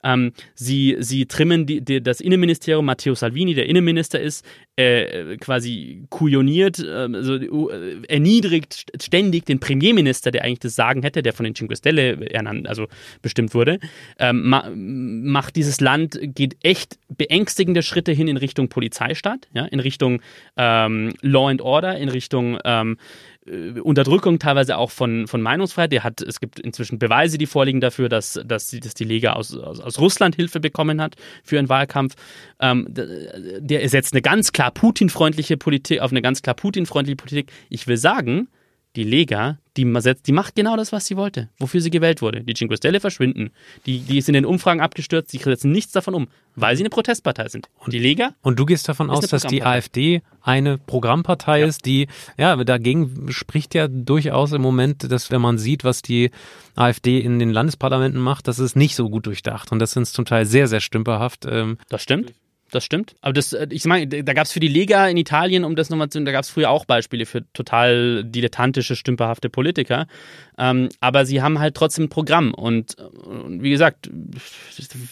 Ähm, sie, sie trimmen die, die, das Innenministerium, Matteo Salvini, der Innenminister ist, äh, quasi kujoniert, ähm, also, äh, erniedrigt ständig den Premierminister, der eigentlich das Sagen hätte, der von den Cinque Stelle ernannt, also bestimmt wurde, ähm, ma, macht dieses Land, geht echt beängstigende Schritte hin in Richtung Polizeistaat, ja, in Richtung ähm, Law and Order, in Richtung ähm, äh, Unterdrückung teilweise auch von, von Meinungsfreiheit. Der hat, es gibt inzwischen Beweise, die vorliegen dafür, dass, dass, dass die Lega aus, aus, aus Russland Hilfe bekommen hat für einen Wahlkampf. Ähm, der setzt eine ganz klar Putin-freundliche Politik, auf eine ganz klar Putin-freundliche Politik. Ich will sagen, die Lega, die, die macht genau das, was sie wollte, wofür sie gewählt wurde. Die Cinque Stelle verschwinden. Die, die ist in den Umfragen abgestürzt, die setzen nichts davon um, weil sie eine Protestpartei sind. Und die Lega? Und du gehst davon aus, dass die AfD eine Programmpartei ja. ist, die, ja, dagegen spricht ja durchaus im Moment, dass wenn man sieht, was die AfD in den Landesparlamenten macht, das ist nicht so gut durchdacht. Und das sind zum Teil sehr, sehr stümperhaft. Ähm, das stimmt das stimmt. Aber das, äh, ich meine, da gab es für die Lega in Italien, um das nochmal zu, da gab es früher auch Beispiele für total dilettantische, stümperhafte Politiker. Ähm, aber sie haben halt trotzdem ein Programm. Und, und, wie gesagt,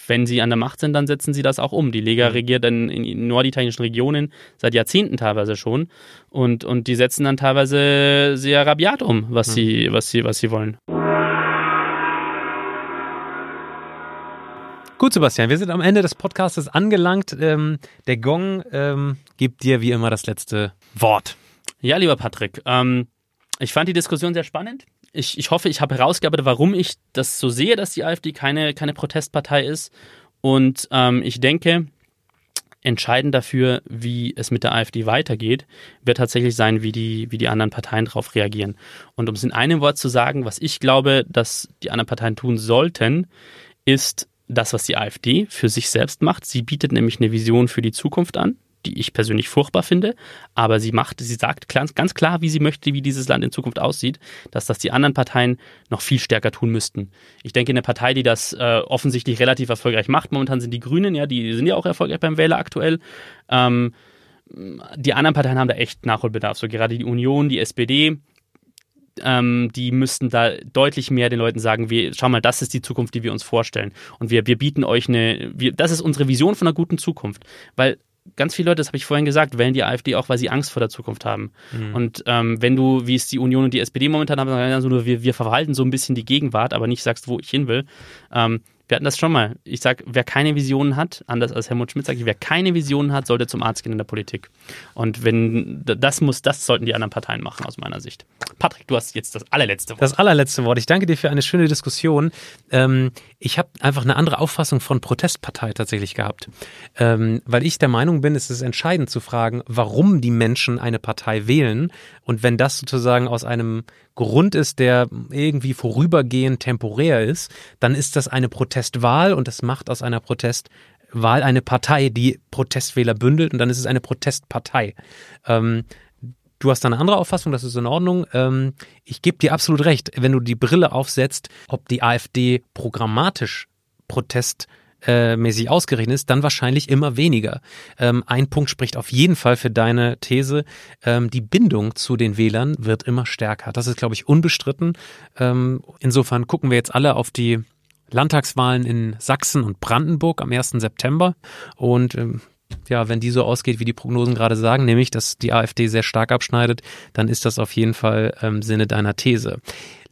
wenn sie an der Macht sind, dann setzen sie das auch um. Die Lega mhm. regiert dann in norditalienischen Regionen seit Jahrzehnten teilweise schon. Und, und die setzen dann teilweise sehr rabiat um, was, mhm. sie, was, sie, was sie wollen. Gut, Sebastian, wir sind am Ende des Podcasts angelangt. Ähm, der Gong ähm, gibt dir wie immer das letzte Wort. Ja, lieber Patrick, ähm, ich fand die Diskussion sehr spannend. Ich, ich hoffe, ich habe herausgearbeitet, warum ich das so sehe, dass die AfD keine, keine Protestpartei ist. Und ähm, ich denke, entscheidend dafür, wie es mit der AfD weitergeht, wird tatsächlich sein, wie die, wie die anderen Parteien darauf reagieren. Und um es in einem Wort zu sagen, was ich glaube, dass die anderen Parteien tun sollten, ist das, was die AfD für sich selbst macht. Sie bietet nämlich eine Vision für die Zukunft an, die ich persönlich furchtbar finde, aber sie macht, sie sagt ganz klar, wie sie möchte, wie dieses Land in Zukunft aussieht, dass das die anderen Parteien noch viel stärker tun müssten. Ich denke, eine Partei, die das äh, offensichtlich relativ erfolgreich macht, momentan sind die Grünen, ja, die sind ja auch erfolgreich beim Wähler aktuell. Ähm, die anderen Parteien haben da echt Nachholbedarf, so gerade die Union, die SPD, ähm, die müssten da deutlich mehr den Leuten sagen, wir, schau mal, das ist die Zukunft, die wir uns vorstellen. Und wir, wir bieten euch eine, wir, das ist unsere Vision von einer guten Zukunft. Weil ganz viele Leute, das habe ich vorhin gesagt, wählen die AfD auch, weil sie Angst vor der Zukunft haben. Mhm. Und ähm, wenn du, wie es die Union und die SPD momentan haben, also nur wir, wir verwalten so ein bisschen die Gegenwart, aber nicht sagst, wo ich hin will, ähm, wir hatten das schon mal. Ich sage, wer keine Visionen hat, anders als Helmut Schmidt sage ich, wer keine Visionen hat, sollte zum Arzt gehen in der Politik. Und wenn das muss, das sollten die anderen Parteien machen, aus meiner Sicht. Patrick, du hast jetzt das allerletzte Wort. Das allerletzte Wort. Ich danke dir für eine schöne Diskussion. Ähm, ich habe einfach eine andere Auffassung von Protestpartei tatsächlich gehabt. Ähm, weil ich der Meinung bin, es ist entscheidend zu fragen, warum die Menschen eine Partei wählen. Und wenn das sozusagen aus einem Grund ist, der irgendwie vorübergehend temporär ist, dann ist das eine Protestwahl und das macht aus einer Protestwahl eine Partei, die Protestwähler bündelt und dann ist es eine Protestpartei. Ähm, Du hast da eine andere Auffassung, das ist in Ordnung. Ähm, ich gebe dir absolut recht, wenn du die Brille aufsetzt, ob die AfD programmatisch Protest äh, mäßig ausgerichtet ist, dann wahrscheinlich immer weniger. Ähm, ein Punkt spricht auf jeden Fall für deine These. Ähm, die Bindung zu den Wählern wird immer stärker. Das ist, glaube ich, unbestritten. Ähm, insofern gucken wir jetzt alle auf die Landtagswahlen in Sachsen und Brandenburg am 1. September und ähm, ja, wenn die so ausgeht, wie die Prognosen gerade sagen, nämlich, dass die AfD sehr stark abschneidet, dann ist das auf jeden Fall im Sinne deiner These.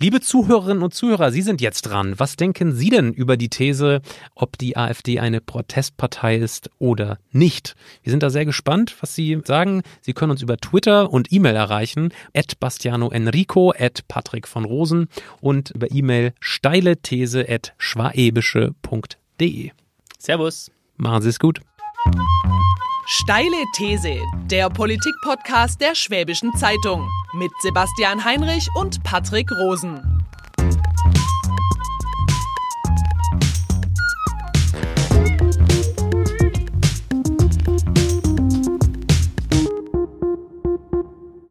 Liebe Zuhörerinnen und Zuhörer, Sie sind jetzt dran. Was denken Sie denn über die These, ob die AfD eine Protestpartei ist oder nicht? Wir sind da sehr gespannt, was Sie sagen. Sie können uns über Twitter und E-Mail erreichen, at Bastiano Enrico, at Patrick von Rosen und über E-Mail steile These at schwaebische.de. Servus. Machen Sie es gut. Steile These, der Politik-Podcast der Schwäbischen Zeitung mit Sebastian Heinrich und Patrick Rosen.